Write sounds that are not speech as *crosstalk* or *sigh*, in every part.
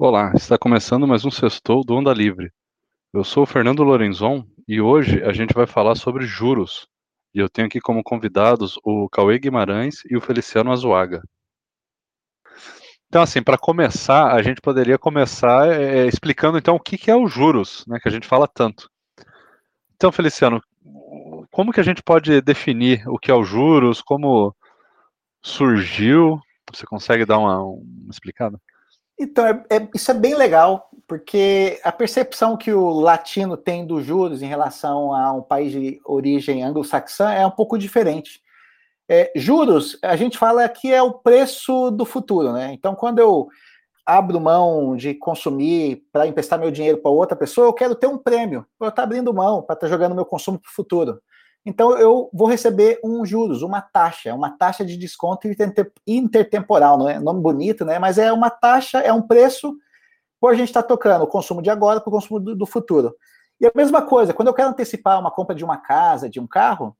Olá, está começando mais um Sextou do Onda Livre. Eu sou o Fernando Lorenzon e hoje a gente vai falar sobre juros. E eu tenho aqui como convidados o Cauê Guimarães e o Feliciano Azuaga. Então, assim, para começar, a gente poderia começar é, explicando então o que, que é os juros, né, que a gente fala tanto. Então, Feliciano, como que a gente pode definir o que é os juros, como surgiu? Você consegue dar uma, uma explicada? Então, é, é, isso é bem legal, porque a percepção que o latino tem dos juros em relação a um país de origem anglo-saxã é um pouco diferente. É, juros, a gente fala que é o preço do futuro, né? Então, quando eu abro mão de consumir para emprestar meu dinheiro para outra pessoa, eu quero ter um prêmio. Eu estar abrindo mão para estar tá jogando meu consumo para o futuro. Então, eu vou receber um juros, uma taxa, uma taxa de desconto intertemporal, não é nome bonito, né? Mas é uma taxa, é um preço por a gente estar tá tocando o consumo de agora para o consumo do, do, futuro. E a mesma coisa, quando eu quero antecipar uma compra de uma casa, de um carro,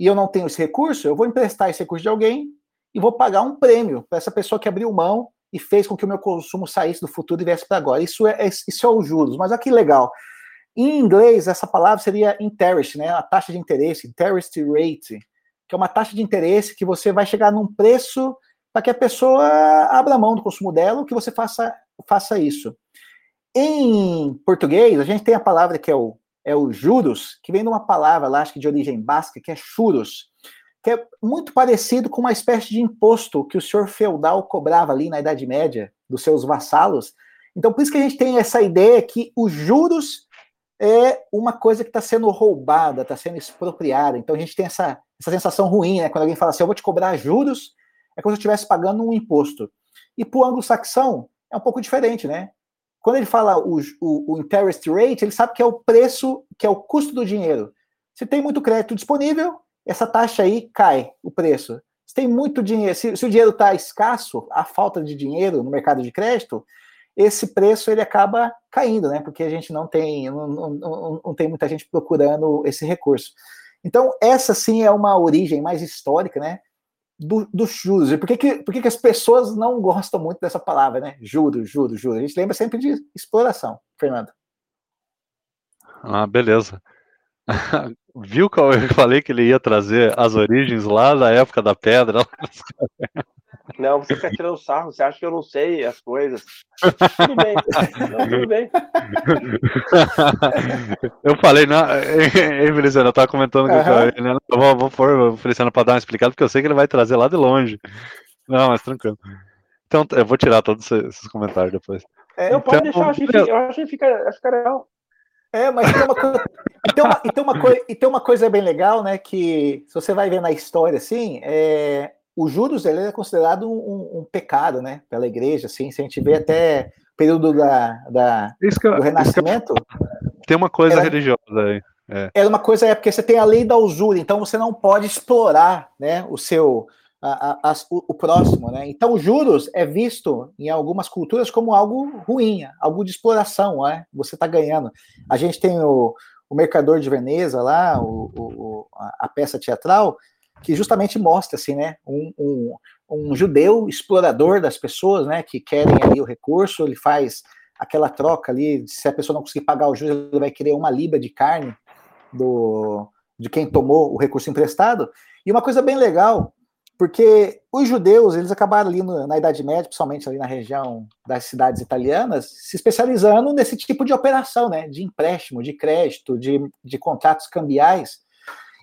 e eu não tenho esse recurso, eu vou emprestar esse recurso de alguém e vou pagar um prêmio para essa pessoa que abriu mão e fez com que o meu consumo saísse do futuro e viesse para agora. Isso é, isso é os juros. Mas olha que legal. Em inglês, essa palavra seria interest, né? A taxa de interesse, interest rate, que é uma taxa de interesse que você vai chegar num preço para que a pessoa abra mão do consumo dela, que você faça, faça isso. Em português, a gente tem a palavra que é o, é o juros, que vem de uma palavra lá, acho que de origem basca, que é churros, que é muito parecido com uma espécie de imposto que o senhor feudal cobrava ali na Idade Média dos seus vassalos. Então, por isso que a gente tem essa ideia que os juros é uma coisa que está sendo roubada, está sendo expropriada. Então a gente tem essa, essa sensação ruim, né? Quando alguém fala assim, eu vou te cobrar juros, é como se eu estivesse pagando um imposto. E para o anglo-saxão é um pouco diferente, né? Quando ele fala o, o, o, interest rate, ele sabe que é o preço, que é o custo do dinheiro. Se tem muito crédito disponível, essa taxa aí cai o preço. Se tem muito dinheiro, se, se o dinheiro está escasso, a falta de dinheiro no mercado de crédito, esse preço ele acaba caindo, né? Porque a gente não tem, não, não, não tem muita gente procurando esse recurso. Então, essa sim é uma origem mais histórica, né? Do, dos juros. E por que, que, por que, que as pessoas não gostam muito dessa palavra, né? Juros, juros, juros. A gente lembra sempre de exploração, Fernando. Ah, beleza. *laughs* Viu que eu falei que ele ia trazer as origens lá da época da pedra? *laughs* Não, você fica tirando sarro, você acha que eu não sei as coisas. Tudo bem, não, tudo bem. *laughs* Eu falei, não, *laughs* ei, Feliciano, eu tava comentando com uhum. ele, né? Eu vou, vou pôr o Feliciano para dar uma explicada, porque eu sei que ele vai trazer lá de longe. Não, mas tranquilo. Então, eu vou tirar todos esses comentários depois. É, eu então, posso deixar, eu acho, que, eu acho que fica, fica legal. É, mas tem uma, coisa, e, tem uma, e, tem uma coisa, e tem uma coisa bem legal, né? Que se você vai ver na história, assim, é, o juros ele é considerado um, um, pecado, né? Pela igreja, assim. Se a gente vê até o período da, da do Renascimento. Tem uma coisa era, religiosa aí. É. Era uma coisa, é porque você tem a lei da usura, então você não pode explorar, né? O seu a, a, o, o, próximo, né? Então, os juros é visto em algumas culturas como algo ruim, algo de exploração, né? Você está ganhando. A gente tem o, o Mercador de Veneza lá, o, o, a peça teatral, que justamente mostra, assim, né? Um, um, um judeu explorador das pessoas, né? Que querem ali o recurso, ele faz aquela troca ali, se a pessoa não conseguir pagar o juros, ele vai querer uma libra de carne do, de quem tomou o recurso emprestado. E uma coisa bem legal porque os judeus, eles acabaram ali no, na Idade Média, principalmente ali na região das cidades italianas, se especializando nesse tipo de operação, né, de empréstimo, de crédito, de, de contratos cambiais.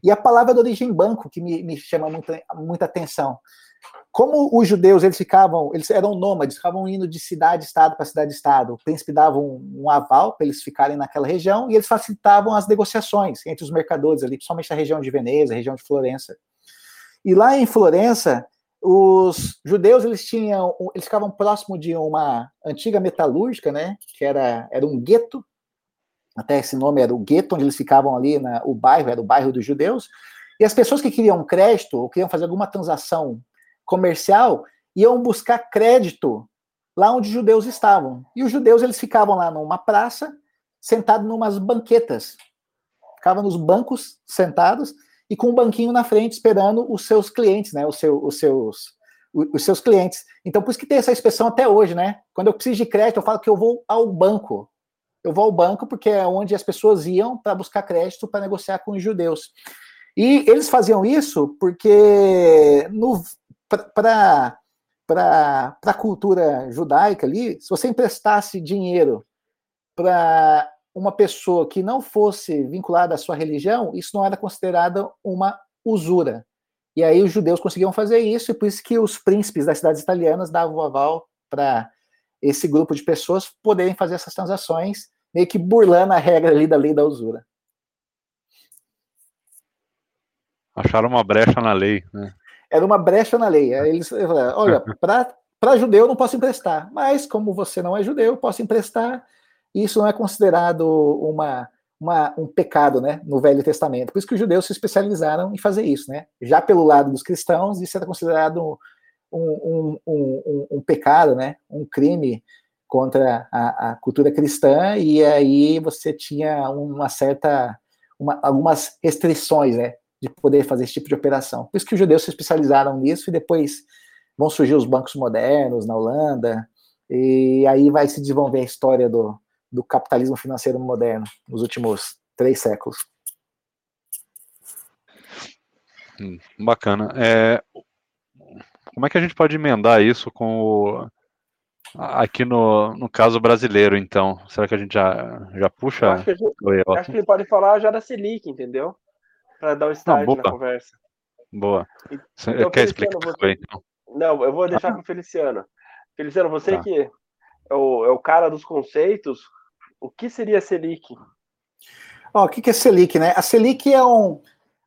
E a palavra de origem banco, que me, me chama muita, muita atenção. Como os judeus, eles ficavam, eles eram nômades, ficavam indo de cidade-estado para cidade-estado, o príncipe dava um, um aval para eles ficarem naquela região, e eles facilitavam as negociações entre os mercadores ali, principalmente na região de Veneza, região de Florença. E lá em Florença, os judeus eles tinham, eles ficavam próximo de uma antiga metalúrgica, né? Que era, era um gueto. Até esse nome era o gueto, onde eles ficavam ali, na, o bairro era o bairro dos judeus. E as pessoas que queriam crédito ou queriam fazer alguma transação comercial iam buscar crédito lá onde os judeus estavam. E os judeus eles ficavam lá numa praça, sentados numas banquetas. Ficavam nos bancos sentados e com um banquinho na frente esperando os seus clientes, né, os, seu, os seus os seus clientes. Então, por isso que tem essa expressão até hoje, né? Quando eu preciso de crédito, eu falo que eu vou ao banco. Eu vou ao banco porque é onde as pessoas iam para buscar crédito para negociar com os judeus. E eles faziam isso porque para a cultura judaica ali, se você emprestasse dinheiro para uma pessoa que não fosse vinculada à sua religião, isso não era considerado uma usura. E aí os judeus conseguiam fazer isso, e por isso que os príncipes das cidades italianas davam o aval para esse grupo de pessoas poderem fazer essas transações, meio que burlando a regra ali da lei da usura. Acharam uma brecha na lei, né? Era uma brecha na lei. Aí eles falaram, olha, *laughs* para judeu eu não posso emprestar, mas como você não é judeu, eu posso emprestar. Isso não é considerado uma, uma, um pecado, né, no Velho Testamento. Por isso que os judeus se especializaram em fazer isso, né? Já pelo lado dos cristãos, isso era considerado um, um, um, pecado, né? Um crime contra a, a, cultura cristã, e aí você tinha uma certa, uma, algumas restrições, né? de poder fazer esse tipo de operação. Por isso que os judeus se especializaram nisso e depois vão surgir os bancos modernos na Holanda, e aí vai se desenvolver a história do, do capitalismo financeiro moderno nos últimos três séculos. Hum, bacana. É, como é que a gente pode emendar isso com o, aqui no, no caso brasileiro, então? Será que a gente já, já puxa? Eu acho, que, gente, acho que ele pode falar já da Selic, entendeu? para dar o start Não, na conversa. Boa. Você então, quer explicar? Você... Então? Não, eu vou deixar ah. com o Feliciano. Feliciano, você tá. que é o, é o cara dos conceitos, o que seria Selic? Ó, o que, que é Selic, né? A Selic é um.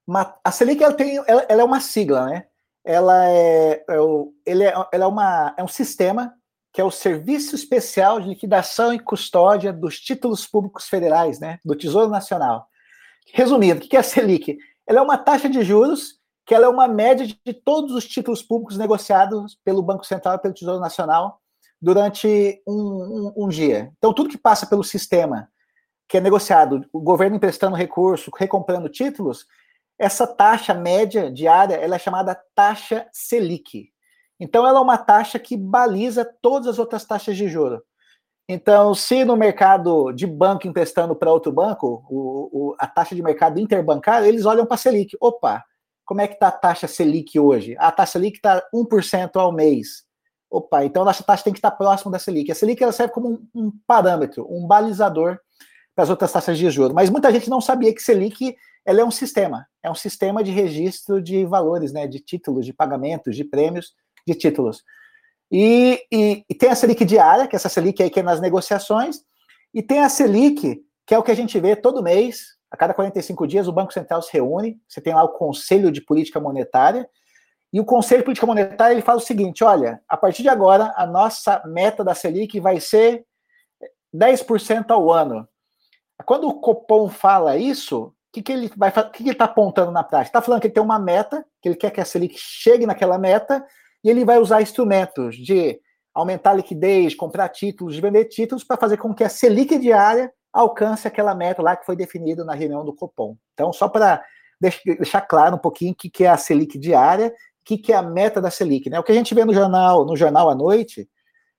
Uma, a Selic ela tem, ela, ela, é uma sigla, né? Ela é, é, o, ele é, ela é, uma, é um sistema que é o Serviço Especial de Liquidação e Custódia dos Títulos Públicos Federais, né? Do Tesouro Nacional. Resumindo, o que é a Selic? Ela é uma taxa de juros que ela é uma média de todos os títulos públicos negociados pelo Banco Central e pelo Tesouro Nacional durante um, um, um, dia. Então, tudo que passa pelo sistema, que é negociado, o governo emprestando recurso, recomprando títulos, essa taxa média diária ela é chamada taxa Selic. Então, ela é uma taxa que baliza todas as outras taxas de juros. Então, se no mercado de banco emprestando para outro banco, o, o, a taxa de mercado interbancário, eles olham para a Selic. Opa, como é que está a taxa Selic hoje? A taxa Selic está 1% ao mês. Opa, então nossa taxa tem que estar próxima da Selic. A Selic ela serve como um, um parâmetro, um balizador para as outras taxas de juros. Mas muita gente não sabia que Selic ela é um sistema, é um sistema de registro de valores, né, de títulos, de pagamentos, de prêmios, de títulos. E, e, e, tem a Selic diária, que é essa Selic aí que é nas negociações, e tem a Selic, que é o que a gente vê todo mês, a cada 45 dias o Banco Central se reúne, você tem lá o Conselho de Política Monetária, e o Conselho de Política Monetária ele fala o seguinte, olha, a partir de agora a nossa meta da Selic vai ser 10% ao ano. Quando o Copom fala isso, que, que ele vai o que, que ele está apontando na prática? Está falando que ele tem uma meta, que ele quer que a Selic chegue naquela meta, e ele vai usar instrumentos de aumentar a liquidez, comprar títulos, vender títulos para fazer com que a Selic diária alcance aquela meta lá que foi definida na reunião do Copom. Então, só para deixar claro um pouquinho o que é a Selic diária, o que é a meta da Selic. Né? O que a gente vê no jornal, no jornal à noite,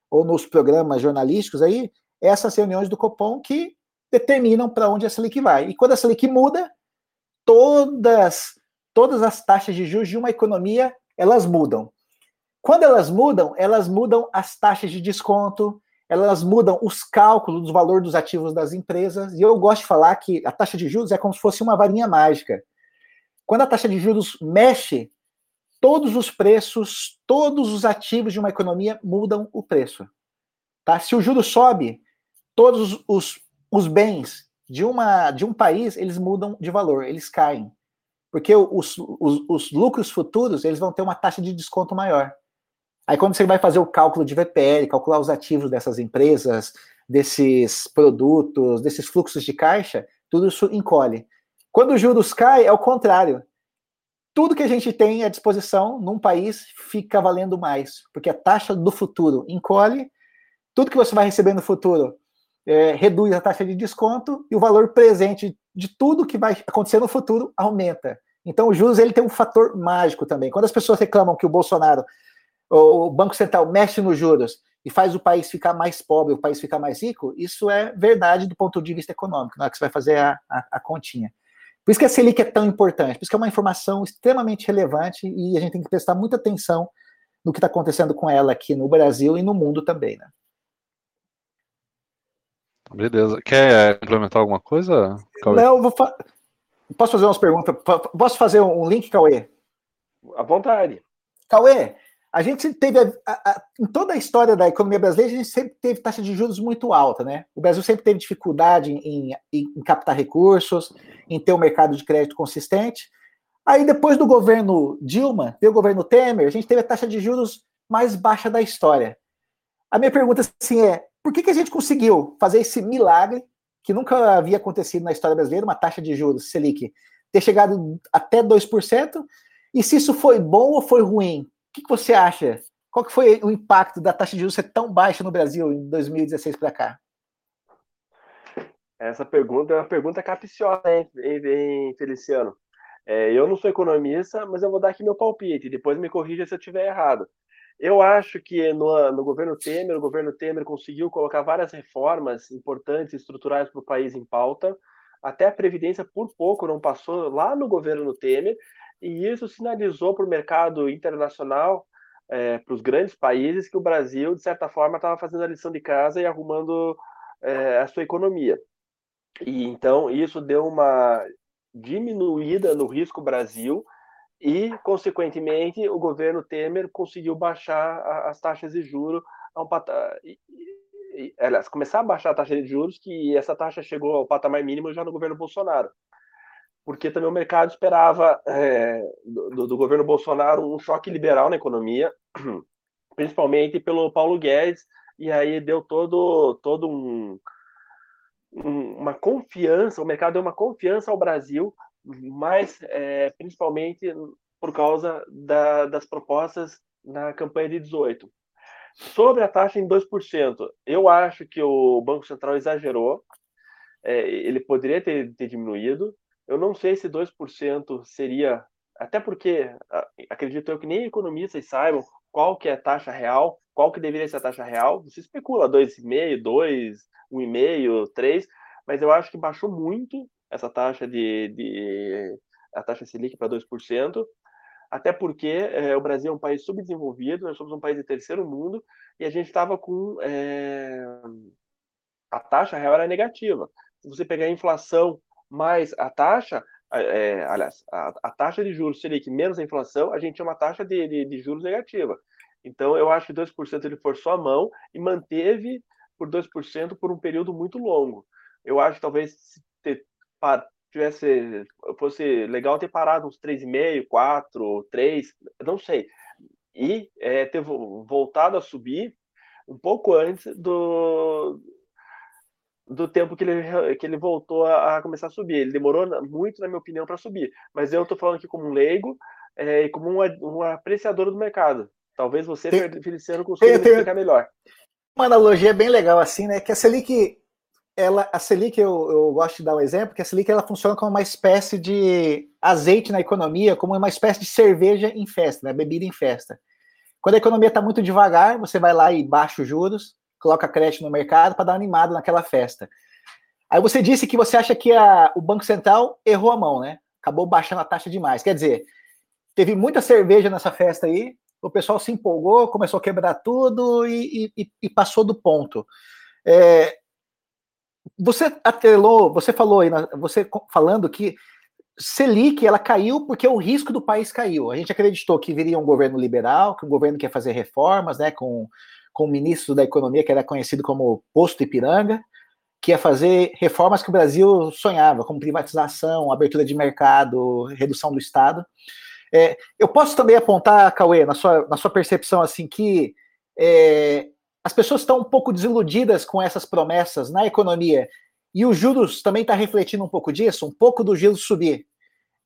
ou nos programas jornalísticos aí, é essas reuniões do Copom que determinam para onde a Selic vai. E quando a Selic muda, todas, todas as taxas de juros de uma economia, elas mudam. Quando elas mudam, elas mudam as taxas de desconto, elas mudam os cálculos do valor dos ativos das empresas. E eu gosto de falar que a taxa de juros é como se fosse uma varinha mágica. Quando a taxa de juros mexe, todos os preços, todos os ativos de uma economia mudam o preço. Tá? Se o juro sobe, todos os, os bens de, uma, de um país, eles mudam de valor, eles caem. Porque os, os, os lucros futuros, eles vão ter uma taxa de desconto maior. Aí quando você vai fazer o cálculo de VPL, calcular os ativos dessas empresas, desses produtos, desses fluxos de caixa, tudo isso encolhe. Quando os juros caem, é o contrário. Tudo que a gente tem à disposição num país fica valendo mais, porque a taxa do futuro encolhe, tudo que você vai receber no futuro é, reduz a taxa de desconto e o valor presente de tudo que vai acontecer no futuro aumenta. Então, o juros ele tem um fator mágico também. Quando as pessoas reclamam que o Bolsonaro o Banco Central mexe nos juros e faz o país ficar mais pobre, o país ficar mais rico, isso é verdade do ponto de vista econômico, na hora que você vai fazer a, a, a continha. Por isso que a Selic é tão importante, por isso que é uma informação extremamente relevante e a gente tem que prestar muita atenção no que está acontecendo com ela aqui no Brasil e no mundo também, né? Beleza. Quer implementar alguma coisa? Cauê? Não, vou fa... posso fazer umas perguntas? Posso fazer um link, Cauê? À vontade. Cauê, a gente teve, a, a, em toda a história da economia brasileira, a gente sempre teve taxa de juros muito alta, né? O Brasil sempre teve dificuldade em, em, em captar recursos, em ter um mercado de crédito consistente. Aí, depois do governo Dilma, veio o governo Temer, a gente teve a taxa de juros mais baixa da história. A minha pergunta assim é: por que, que a gente conseguiu fazer esse milagre que nunca havia acontecido na história brasileira, uma taxa de juros Selic ter chegado até 2%? E se isso foi bom ou foi ruim? que, que você acha? Qual que foi o impacto da taxa de juros ser tão baixa no Brasil em 2016 para cá? Essa pergunta é uma pergunta capciosa, hein, hein Feliciano? É, eu não sou economista, mas eu vou dar aqui meu palpite, depois me corrija se eu estiver errado. Eu acho que no, no, governo Temer, o governo Temer conseguiu colocar várias reformas importantes, estruturais para o país em pauta. Até a Previdência, por pouco, não passou lá no governo Temer e isso sinalizou para o mercado internacional, é, para os grandes países, que o Brasil, de certa forma, estava fazendo a lição de casa e arrumando é, a sua economia. E então isso deu uma diminuída no risco Brasil e, consequentemente, o governo Temer conseguiu baixar as taxas de juros a um patamar. Aliás, começar a baixar a taxa de juros, que essa taxa chegou ao patamar mínimo já no governo Bolsonaro porque também o mercado esperava é, do, do, governo Bolsonaro um choque liberal na economia, *clears throat* principalmente pelo Paulo Guedes, e aí deu todo, todo um, uma confiança, o mercado deu uma confiança ao Brasil, mas é, principalmente por causa da, das propostas na campanha de 18. Sobre a taxa em 2%, eu acho que o Banco Central exagerou, é, ele poderia ter, ter diminuído, eu não sei se 2% seria, até porque acredito eu que nem economistas saibam qual que é a taxa real, qual que deveria ser a taxa real. Você especula 2,5, 2, 1,5, 3, mas eu acho que baixou muito essa taxa de, de a taxa Selic para 2%, até porque é, o Brasil é um país subdesenvolvido, nós somos um país de terceiro mundo e a gente estava com é, a taxa real era negativa. Se você pegar a inflação mais a taxa, é, aliás, a, a, taxa de juros que menos a inflação, a gente tinha uma taxa de, de, de juros negativa. Então, eu acho que 2% ele forçou a mão e manteve por 2% por um período muito longo. Eu acho que talvez ter, tivesse, fosse legal ter parado uns 3,5, 4, 3, não sei. E é, ter voltado a subir um pouco antes do, do tempo que ele, que ele voltou a, a, começar a subir. Ele demorou muito, na minha opinião, para subir. Mas eu estou falando aqui como um leigo é, e como um, um apreciador do mercado. Talvez você, tem, Feliciano, consiga explicar melhor. Uma analogia bem legal assim, né? Que a Selic, ela, a Selic, eu, eu gosto de dar um exemplo, que a Selic ela funciona como uma espécie de azeite na economia, como uma espécie de cerveja em festa, né? bebida em festa. Quando a economia está muito devagar, você vai lá e baixa os juros, coloca crédito no mercado para dar uma animada naquela festa. Aí você disse que você acha que a, o Banco Central errou a mão, né? Acabou baixando a taxa demais. Quer dizer, teve muita cerveja nessa festa aí, o pessoal se empolgou, começou a quebrar tudo e, e, e passou do ponto. É, você atrelou, você falou aí, você falando que Selic ela caiu porque o risco do país caiu. A gente acreditou que viria um governo liberal, que o governo quer fazer reformas, né, com com o ministro da Economia, que era conhecido como Posto Ipiranga, que ia fazer reformas que o Brasil sonhava, como privatização, abertura de mercado, redução do Estado. É, eu posso também apontar, Cauê, na sua, na sua percepção, assim, que é, as pessoas estão um pouco desiludidas com essas promessas na economia, e os juros também está refletindo um pouco disso, um pouco do juros subir.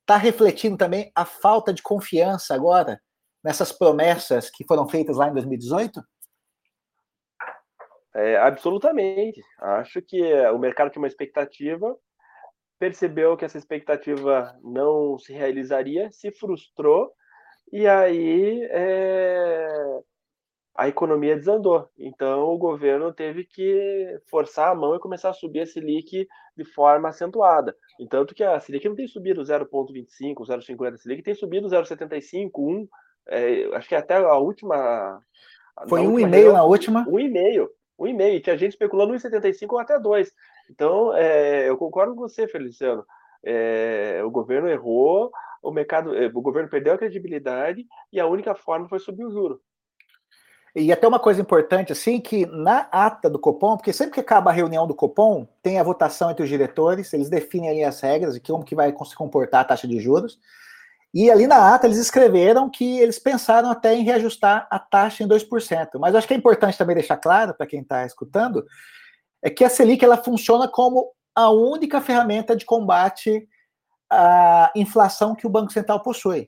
Está refletindo também a falta de confiança agora nessas promessas que foram feitas lá em 2018? É, absolutamente. Acho que o mercado tinha uma expectativa, percebeu que essa expectativa não se realizaria, se frustrou e aí é, a economia desandou. Então, o governo teve que forçar a mão e começar a subir a Selic de forma acentuada. Entanto que a Selic não tem subido 0,25, 0,50, a Selic tem subido 0,75, 1, é, acho que até a última... Foi 1,5 na última? 1,5, 1,5, tinha gente especulando 1,75 ou até 2. Então, é, eu concordo com você, Feliciano. É, o governo errou, o mercado, é, o governo perdeu a credibilidade e a única forma foi subir o juro. E até uma coisa importante, assim, que na ata do Copom, porque sempre que acaba a reunião do Copom, tem a votação entre os diretores, eles definem ali as regras e como que vai se comportar a taxa de juros. E ali na ata eles escreveram que eles pensaram até em reajustar a taxa em 2%. Mas acho que é importante também deixar claro para quem está escutando, é que a Selic ela funciona como a única ferramenta de combate à inflação que o Banco Central possui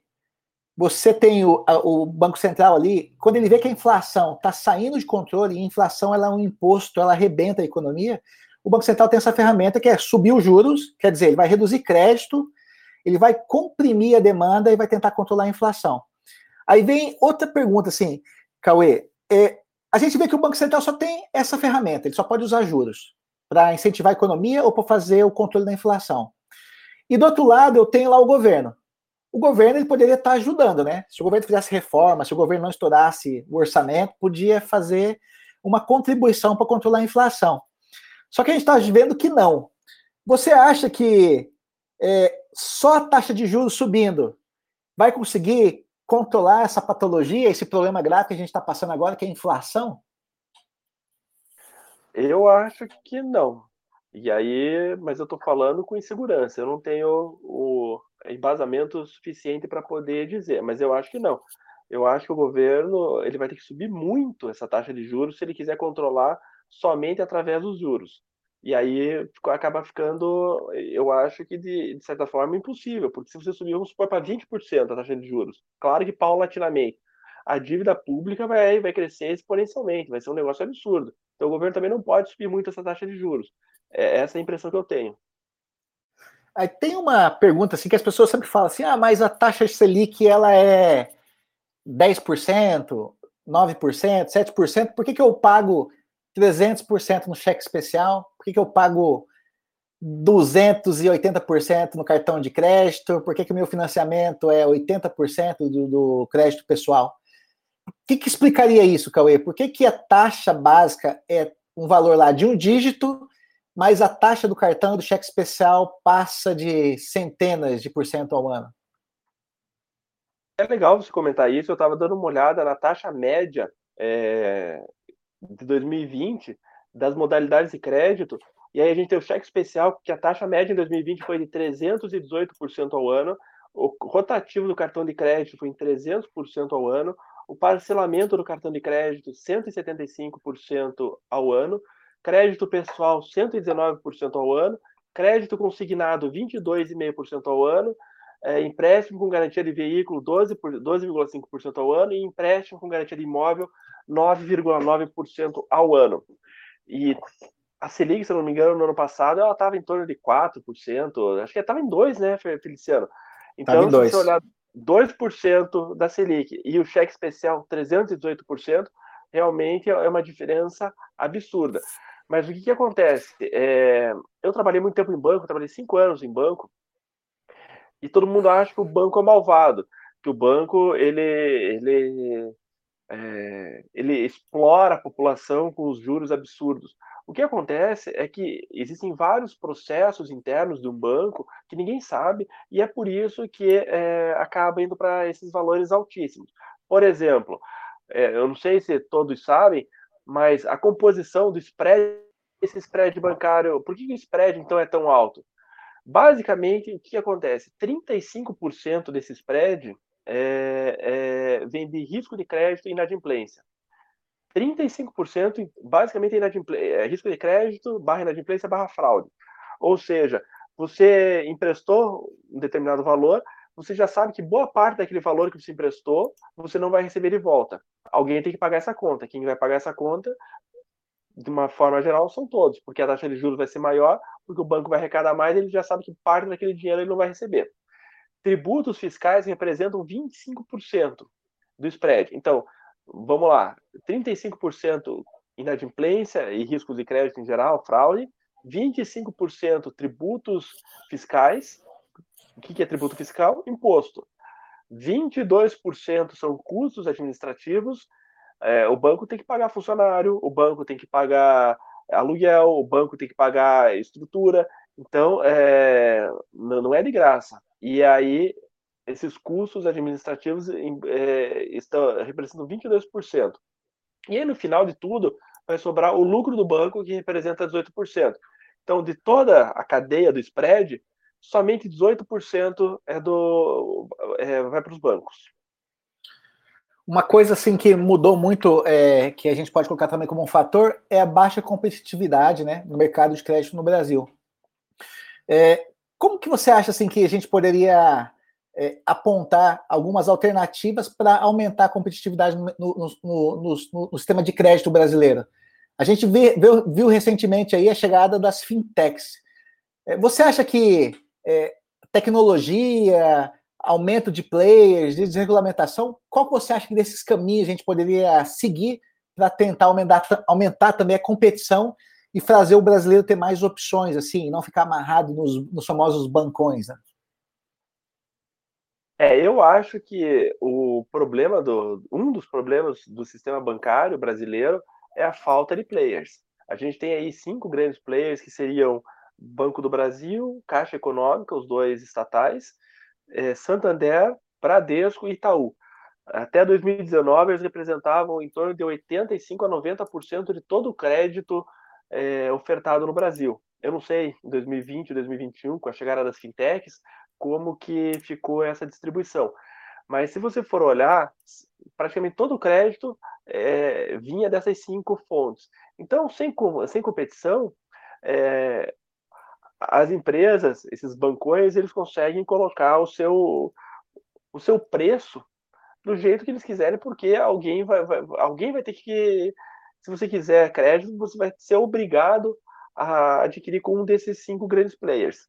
você tem o, o, Banco Central ali, quando ele vê que a inflação está saindo de controle, e a inflação ela é um imposto, ela arrebenta a economia, o Banco Central tem essa ferramenta que é subir os juros, quer dizer, ele vai reduzir crédito, ele vai comprimir a demanda e vai tentar controlar a inflação. Aí vem outra pergunta, assim, Cauê, é, a gente vê que o Banco Central só tem essa ferramenta, ele só pode usar juros para incentivar a economia ou para fazer o controle da inflação. E do outro lado, eu tenho lá o governo o governo ele poderia estar ajudando, né? Se o governo fizesse reforma, se o governo não estourasse o orçamento, podia fazer uma contribuição para controlar a inflação. Só que a gente está vendo que não. Você acha que é, só a taxa de juros subindo vai conseguir controlar essa patologia, esse problema grave que a gente está passando agora, que é a inflação? Eu acho que não. E aí, mas eu estou falando com insegurança. Eu não tenho o, embasamento suficiente para poder dizer, mas eu acho que não. Eu acho que o governo ele vai ter que subir muito essa taxa de juros se ele quiser controlar somente através dos juros. E aí acaba ficando, eu acho que de, de certa forma impossível, porque se você subir, vamos supor, para 20% a taxa de juros, claro que paulatinamente, a dívida pública vai, vai crescer exponencialmente, vai ser um negócio absurdo. Então o governo também não pode subir muito essa taxa de juros. É essa é a impressão que eu tenho. Aí tem uma pergunta assim que as pessoas sempre falam assim: ah, mas a taxa Selic ela é 10%, 9%, 7%, por que, que eu pago 300% no cheque especial? Por que, que eu pago 280% no cartão de crédito? Por que, que o meu financiamento é 80% do, do crédito pessoal? O que, que explicaria isso, Cauê? Por que, que a taxa básica é um valor lá de um dígito mas a taxa do cartão do cheque especial passa de centenas de por cento ao ano. É legal você comentar isso. Eu estava dando uma olhada na taxa média é, de 2020 das modalidades de crédito. E aí a gente tem o cheque especial, que a taxa média em 2020 foi de 318% ao ano. O rotativo do cartão de crédito foi em 300% ao ano. O parcelamento do cartão de crédito, 175% ao ano crédito pessoal 119% ao ano, crédito consignado 22,5% ao ano, é, empréstimo com garantia de veículo 12,5% 12, ao ano e empréstimo com garantia de imóvel 9,9% ao ano. E a Selic, se não me engano, no ano passado, ela estava em torno de 4%, acho que estava em 2%, né, Feliciano? Então, se você olhar 2% da Selic e o cheque especial 318%, realmente é uma diferença absurda. Mas o que, que acontece? É, eu trabalhei muito tempo em banco, trabalhei cinco anos em banco, e todo mundo acha que o banco é malvado, que o banco ele, ele, é, ele explora a população com os juros absurdos. O que acontece é que existem vários processos internos de um banco que ninguém sabe, e é por isso que é, acaba indo para esses valores altíssimos. Por exemplo, é, eu não sei se todos sabem, mas a composição do spread, esse spread bancário, por que o spread então é tão alto? Basicamente, o que acontece? 35% desse spread é, é, vem de risco de crédito e inadimplência. 35% basicamente é, é risco de crédito barra inadimplência barra fraude. Ou seja, você emprestou um determinado valor, você já sabe que boa parte daquele valor que você emprestou, você não vai receber de volta. Alguém tem que pagar essa conta. Quem vai pagar essa conta, de uma forma geral, são todos, porque a taxa de juros vai ser maior, porque o banco vai arrecadar mais, ele já sabe que parte daquele dinheiro ele não vai receber. Tributos fiscais representam 25% do spread. Então, vamos lá, 35% inadimplência e riscos de crédito em geral, fraude, 25% tributos fiscais. O que é tributo fiscal? Imposto. 22% são custos administrativos. É, o banco tem que pagar funcionário, o banco tem que pagar aluguel, o banco tem que pagar estrutura. Então, é, não é de graça. E aí, esses custos administrativos é, estão representando 22%. E aí, no final de tudo, vai sobrar o lucro do banco, que representa 18%. Então, de toda a cadeia do spread, somente 18% é do, é, vai para os bancos. Uma coisa assim que mudou muito, é, que a gente pode colocar também como um fator, é a baixa competitividade né, no mercado de crédito no Brasil. É, como que você acha assim que a gente poderia é, apontar algumas alternativas para aumentar a competitividade no, no, no, no, sistema de crédito brasileiro? A gente viu, viu, recentemente aí a chegada das fintechs. É, você acha que é, tecnologia, aumento de players, de desregulamentação, qual você acha que desses caminhos a gente poderia seguir para tentar aumentar, aumentar também a competição e fazer o brasileiro ter mais opções, assim, não ficar amarrado nos, nos famosos bancões? Né? É, eu acho que o problema do um dos problemas do sistema bancário brasileiro é a falta de players. A gente tem aí cinco grandes players que seriam Banco do Brasil, Caixa Econômica, os dois estatais, é, Santander, Bradesco e Itaú. Até 2019, eles representavam em torno de 85 a 90% de todo o crédito é, ofertado no Brasil. Eu não sei, em 2020, 2021, com a chegada das fintechs, como que ficou essa distribuição. Mas se você for olhar, praticamente todo o crédito é, vinha dessas cinco fontes. Então, sem, sem competição, é, as empresas, esses bancões, eles conseguem colocar o seu, o seu preço do jeito que eles quiserem, porque alguém vai, vai, alguém vai ter que, se você quiser crédito, você vai ser obrigado a adquirir com um desses cinco grandes players.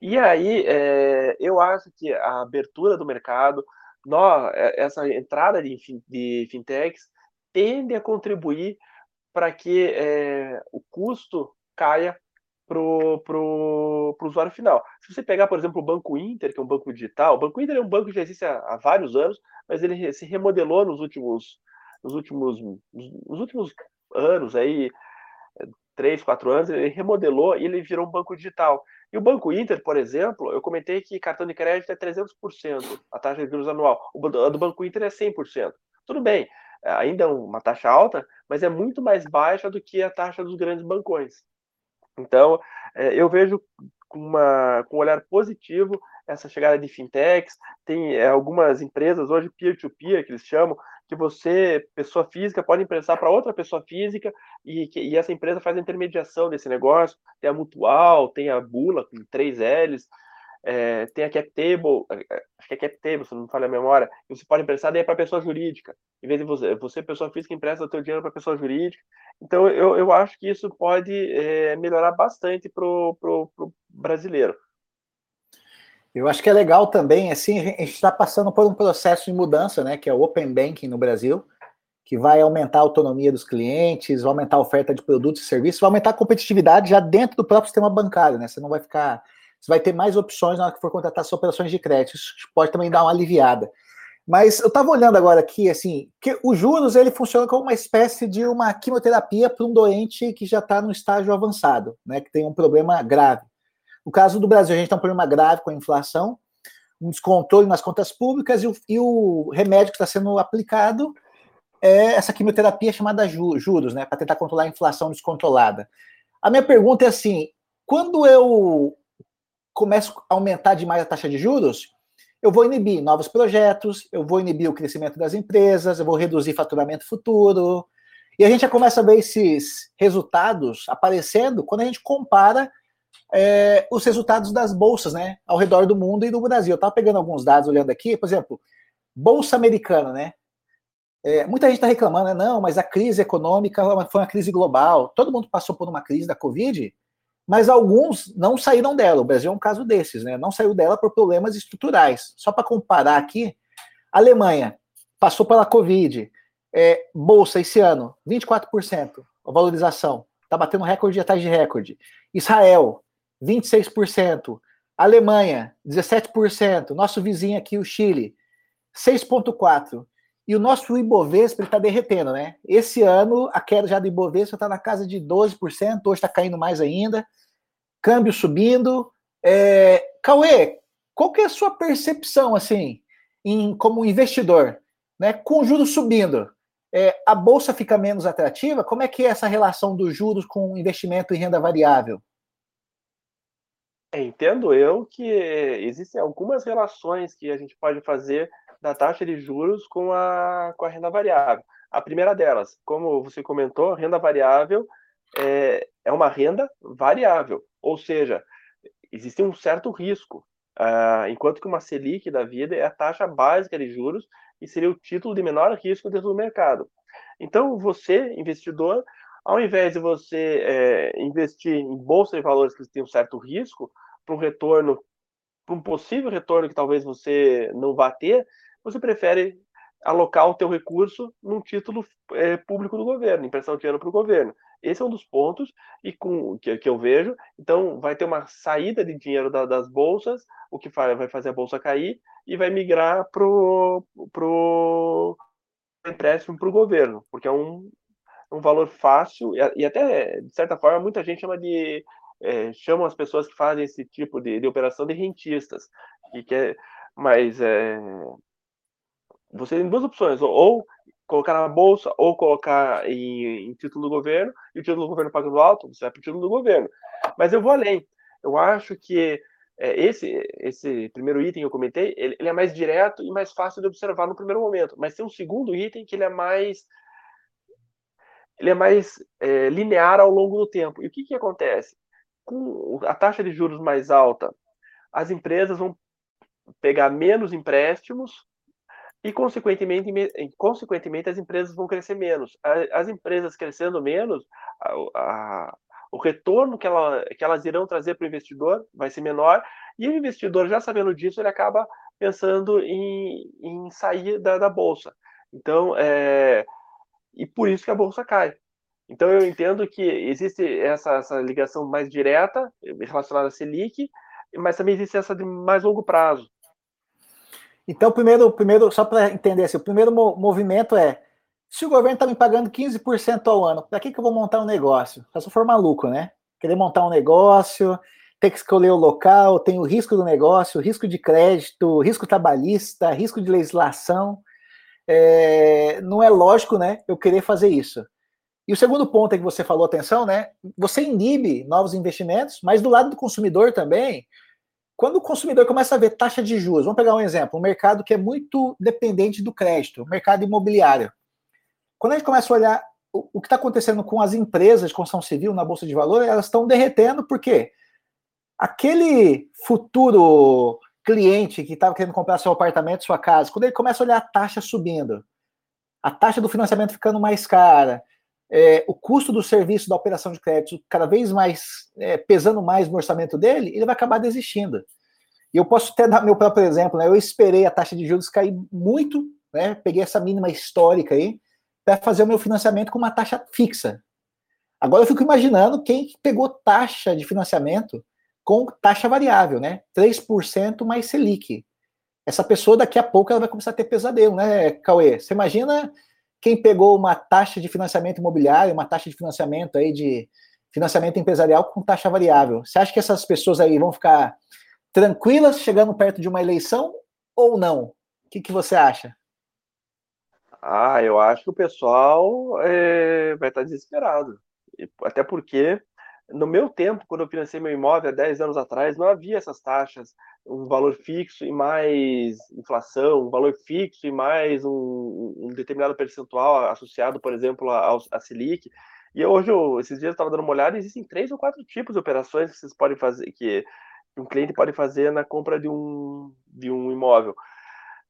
E aí, é, eu acho que a abertura do mercado, nó, é, essa entrada de, de fintechs, tende a contribuir para que é, o custo caia para o usuário final. Se você pegar, por exemplo, o Banco Inter, que é um banco digital, o Banco Inter é um banco que já existe há, há vários anos, mas ele se remodelou nos últimos, nos últimos, nos últimos anos, aí, três, quatro anos, ele remodelou e ele virou um banco digital. E o Banco Inter, por exemplo, eu comentei que cartão de crédito é 300% a taxa de juros anual. O do Banco Inter é 100%. Tudo bem, ainda é uma taxa alta, mas é muito mais baixa do que a taxa dos grandes bancões. Então, é, eu vejo com, uma, com um olhar positivo essa chegada de fintechs. Tem é, algumas empresas hoje peer-to-peer -peer, que eles chamam, que você, pessoa física, pode emprestar para outra pessoa física e, e, essa empresa faz a intermediação desse negócio. Tem a Mutual, tem a Bula com três L's, é, tem a CapTable, acho que é CapTable, se não me falha a memória, que você pode emprestar daí para pessoa jurídica. Em vez de você, você pessoa física, empresta o seu dinheiro para pessoa jurídica. Então, eu, eu acho que isso pode é, melhorar bastante para o brasileiro. Eu acho que é legal também, assim, a gente está passando por um processo de mudança, né, que é o Open Banking no Brasil, que vai aumentar a autonomia dos clientes, vai aumentar a oferta de produtos e serviços, vai aumentar a competitividade já dentro do próprio sistema bancário, né? Você não vai ficar, você vai ter mais opções na hora que for contratar suas operações de crédito. Isso pode também dar uma aliviada. Mas eu estava olhando agora aqui, assim, que os juros ele funciona como uma espécie de uma quimioterapia para um doente que já está no estágio avançado, né, que tem um problema grave. No caso do Brasil, a gente tem um problema grave com a inflação, um descontrole nas contas públicas e o, e o remédio que está sendo aplicado é essa quimioterapia chamada juros, né, para tentar controlar a inflação descontrolada. A minha pergunta é assim: quando eu começo a aumentar demais a taxa de juros, eu vou inibir novos projetos, eu vou inibir o crescimento das empresas, eu vou reduzir faturamento futuro. E a gente já começa a ver esses resultados aparecendo quando a gente compara é, os resultados das bolsas, né, ao redor do mundo e do Brasil. Eu estava pegando alguns dados olhando aqui, por exemplo, bolsa americana, né? É, muita gente está reclamando, né? Não, mas a crise econômica foi uma crise global. Todo mundo passou por uma crise da Covid mas alguns não saíram dela. O Brasil é um caso desses, né? Não saiu dela por problemas estruturais. Só para comparar aqui, a Alemanha passou pela Covid, É, bolsa esse ano, 24%, a valorização. Está batendo recorde atrás de recorde. Israel, 26%. Alemanha, 17%. Nosso vizinho aqui, o Chile, 6,4%. E o nosso Ibovespa está derretendo, né? Esse ano, a queda já do Ibovespa está na casa de 12%, hoje está caindo mais ainda. Câmbio subindo. É... Cauê, qual que é a sua percepção, assim, em, como investidor? Né? Com juros subindo, é, a Bolsa fica menos atrativa? Como é que é essa relação dos juros com investimento em renda variável? É, entendo eu que existem algumas relações que a gente pode fazer da taxa de juros com a, com a renda variável. A primeira delas, como você comentou, renda variável é, é uma renda variável, ou seja, existe um certo risco, uh, enquanto que uma Selic da vida é a taxa básica de juros e seria o título de menor risco dentro do mercado. Então, você, investidor, ao invés de você é, investir em bolsa de valores que têm um certo risco, para um retorno, para um possível retorno que talvez você não vá ter, você prefere alocar o teu recurso num título é, público do governo, emprestar o dinheiro para o governo. Esse é um dos pontos e com que, que eu vejo. Então, vai ter uma saída de dinheiro da, das bolsas, o que vai fazer a bolsa cair e vai migrar para o empréstimo para o governo, porque é um, um valor fácil e, e, até, de certa forma, muita gente chama de é, chamam as pessoas que fazem esse tipo de, de operação de rentistas, que quer, mas é, você tem duas opções, ou colocar na bolsa ou colocar em, em, título do governo, e o título do governo pagando alto, você vai para o título do governo. Mas eu vou além. Eu acho que é, esse, esse primeiro item que eu comentei, ele, ele, é mais direto e mais fácil de observar no primeiro momento. Mas tem um segundo item que ele é mais ele é mais é, linear ao longo do tempo. E o que, que acontece? Com a taxa de juros mais alta, as empresas vão pegar menos empréstimos e, consequentemente, consequentemente as empresas vão crescer menos. As empresas crescendo menos, a, a, o retorno que, ela, que elas irão trazer para o investidor vai ser menor, e o investidor, já sabendo disso, ele acaba pensando em, em sair da, da bolsa. Então, é, e por isso que a bolsa cai. Então, eu entendo que existe essa, essa ligação mais direta relacionada à Selic, mas também existe essa de mais longo prazo. Então, primeiro, primeiro só para entender, assim, o primeiro movimento é: se o governo está me pagando 15% ao ano, para que, que eu vou montar um negócio? Só eu for maluco, né? Querer montar um negócio, ter que escolher o local, tem o risco do negócio, risco de crédito, risco trabalhista, risco de legislação. É, não é lógico, né? Eu querer fazer isso. E o segundo ponto é que você falou, atenção, né? Você inibe novos investimentos, mas do lado do consumidor também, quando o consumidor começa a ver taxa de juros, vamos pegar um exemplo, um mercado que é muito dependente do crédito, o mercado imobiliário. Quando a gente começa a olhar o, que está acontecendo com as empresas de construção civil na Bolsa de Valores, elas estão derretendo, porque aquele futuro cliente que estava querendo comprar seu apartamento, sua casa, quando ele começa a olhar a taxa subindo, a taxa do financiamento ficando mais cara, é, o custo do serviço da operação de crédito cada vez mais é, pesando mais no orçamento dele, ele vai acabar desistindo. E eu posso até dar meu próprio exemplo, né? Eu esperei a taxa de juros cair muito, né? Peguei essa mínima histórica aí para fazer o meu financiamento com uma taxa fixa. Agora eu fico imaginando quem pegou taxa de financiamento com taxa variável, né? 3% mais Selic. Essa pessoa daqui a pouco ela vai começar a ter pesadelo, né, Cauê? Você imagina quem pegou uma taxa de financiamento imobiliário, uma taxa de financiamento aí de financiamento empresarial com taxa variável. Você acha que essas pessoas aí vão ficar tranquilas chegando perto de uma eleição ou não? O que, que você acha? Ah, eu acho que o pessoal é, vai estar desesperado. Até porque, no meu tempo, quando eu financei meu imóvel há 10 anos atrás, não havia essas taxas um valor fixo e mais inflação, um valor fixo e mais um, um determinado percentual associado, por exemplo, à Selic. E hoje, eu, esses dias, eu estava dando uma olhada, existem três ou quatro tipos de operações que vocês podem fazer, que um cliente pode fazer na compra de um, de um imóvel.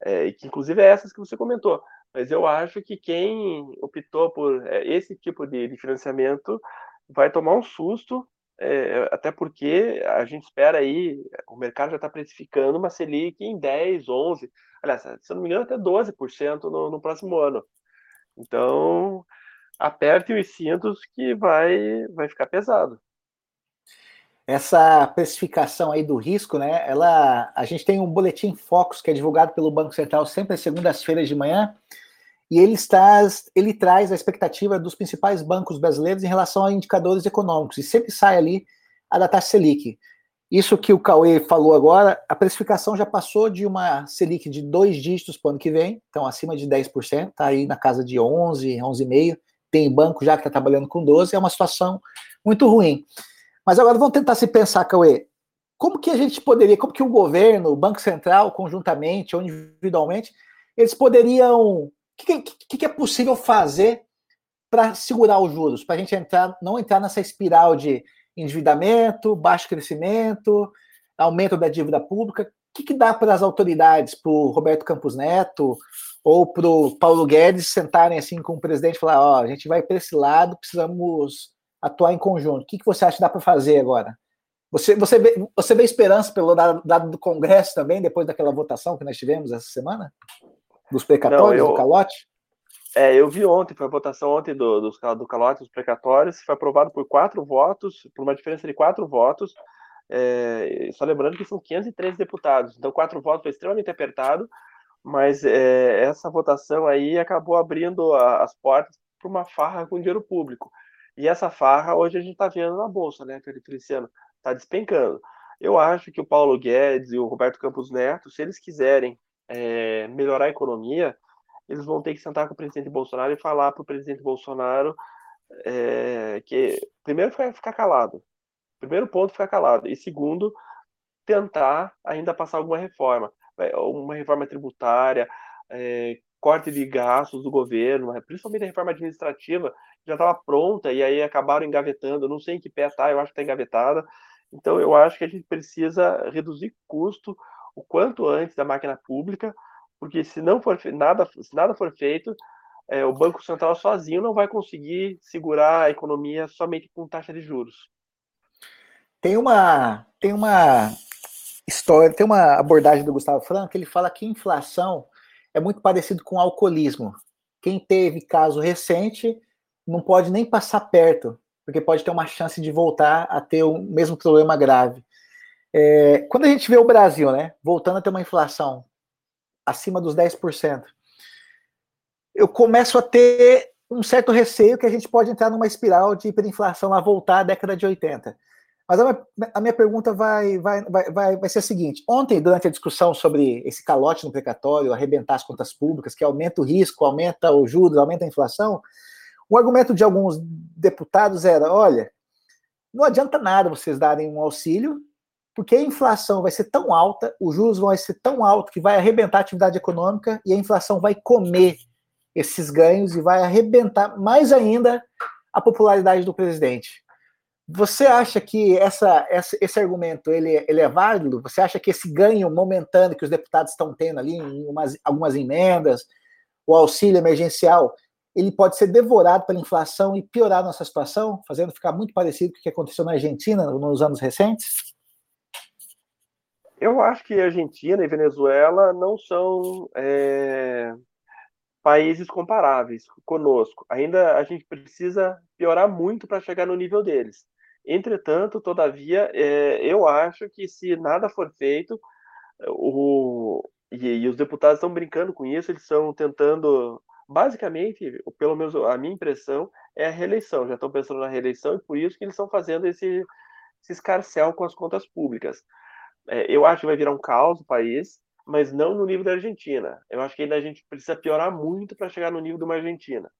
É, que inclusive é essas que você comentou. Mas eu acho que quem optou por é, esse tipo de, de financiamento vai tomar um susto é, até porque a gente espera aí, o mercado já está precificando uma Selic em 10, 11, aliás, se eu não me engano, até 12% no, no próximo ano. Então, aperte os cintos que vai, vai ficar pesado. Essa precificação aí do risco, né? Ela, a gente tem um boletim Focus que é divulgado pelo Banco Central sempre às segundas-feiras de manhã, e ele traz, ele traz a expectativa dos principais bancos brasileiros em relação a indicadores econômicos, e sempre sai ali a da taxa Selic. Isso que o Cauê falou agora, a precificação já passou de uma Selic de dois dígitos para o ano que vem, então acima de 10%, está aí na casa de 11, 11,5%. Tem banco já que está trabalhando com 12%, é uma situação muito ruim. Mas agora vamos tentar se pensar, Cauê, como que a gente poderia, como que o governo, o Banco Central, conjuntamente ou individualmente, eles poderiam. Que, que, que é possível fazer para segurar os juros, para a gente entrar, não entrar nessa espiral de endividamento, baixo crescimento, aumento da dívida pública. O que, que dá para as autoridades, para o Roberto Campos Neto ou para o Paulo Guedes sentarem assim com o presidente e falar: ó, a gente vai para esse lado, precisamos atuar em conjunto. O que, que você acha que dá para fazer agora? Você, você, vê, você vê esperança pelo dado do Congresso também, depois daquela votação que nós tivemos essa semana? Dos precatórios, Não, eu, do calote? É, eu vi ontem, foi a votação ontem do, do, do calote dos precatórios, foi aprovado por quatro votos, por uma diferença de quatro votos. É, só lembrando que são 513 deputados, então quatro votos foi extremamente apertado, mas é, essa votação aí acabou abrindo a, as portas para uma farra com dinheiro público. E essa farra hoje a gente está vendo na Bolsa, né, Feliciano? Está despencando. Eu acho que o Paulo Guedes e o Roberto Campos Neto, se eles quiserem é, melhorar a economia, eles vão ter que sentar com o presidente Bolsonaro e falar para o presidente Bolsonaro é, que, primeiro, ficar calado. Primeiro ponto, ficar calado. E segundo, tentar ainda passar alguma reforma. Uma reforma tributária, é, corte de gastos do governo, principalmente a reforma administrativa, já estava pronta e aí acabaram engavetando. Não sei em que pé está, eu acho que está engavetada. Então, eu acho que a gente precisa reduzir custo o quanto antes da máquina pública porque se não for nada, se nada for feito, é, o Banco Central sozinho não vai conseguir segurar a economia somente com taxa de juros. Tem uma, tem uma história, tem uma abordagem do Gustavo Franco que ele fala que inflação é muito parecido com alcoolismo. Quem teve caso recente não pode nem passar perto, porque pode ter uma chance de voltar a ter o mesmo problema grave. É, quando a gente vê o Brasil, né, voltando a ter uma inflação acima dos 10%, eu começo a ter um certo receio que a gente pode entrar numa espiral de hiperinflação a voltar à década de 80. Mas a minha, a minha pergunta vai, vai, vai, vai ser a seguinte: ontem, durante a discussão sobre esse calote no precatório, arrebentar as contas públicas, que aumenta o risco, aumenta os juros, aumenta a inflação, o argumento de alguns deputados era: olha, não adianta nada vocês darem um auxílio porque a inflação vai ser tão alta, os juros vão ser tão altos que vai arrebentar a atividade econômica e a inflação vai comer esses ganhos e vai arrebentar mais ainda a popularidade do presidente. Você acha que essa, essa, esse argumento ele, ele, é válido? Você acha que esse ganho momentâneo que os deputados estão tendo ali em umas, algumas emendas, o auxílio emergencial, ele pode ser devorado pela inflação e piorar nossa situação, fazendo ficar muito parecido com o que aconteceu na Argentina nos anos recentes? Eu acho que Argentina e Venezuela não são é, países comparáveis conosco. Ainda a gente precisa piorar muito para chegar no nível deles. Entretanto, todavia, é, eu acho que se nada for feito, o, e, e os deputados estão brincando com isso, eles estão tentando, basicamente, pelo menos a minha impressão, é a reeleição. Já estão pensando na reeleição e por isso que eles estão fazendo esse, esse escarcel com as contas públicas. É, eu acho que vai virar um caos o país, mas não no nível da Argentina. Eu acho que ainda a gente precisa piorar muito para chegar no nível de uma Argentina.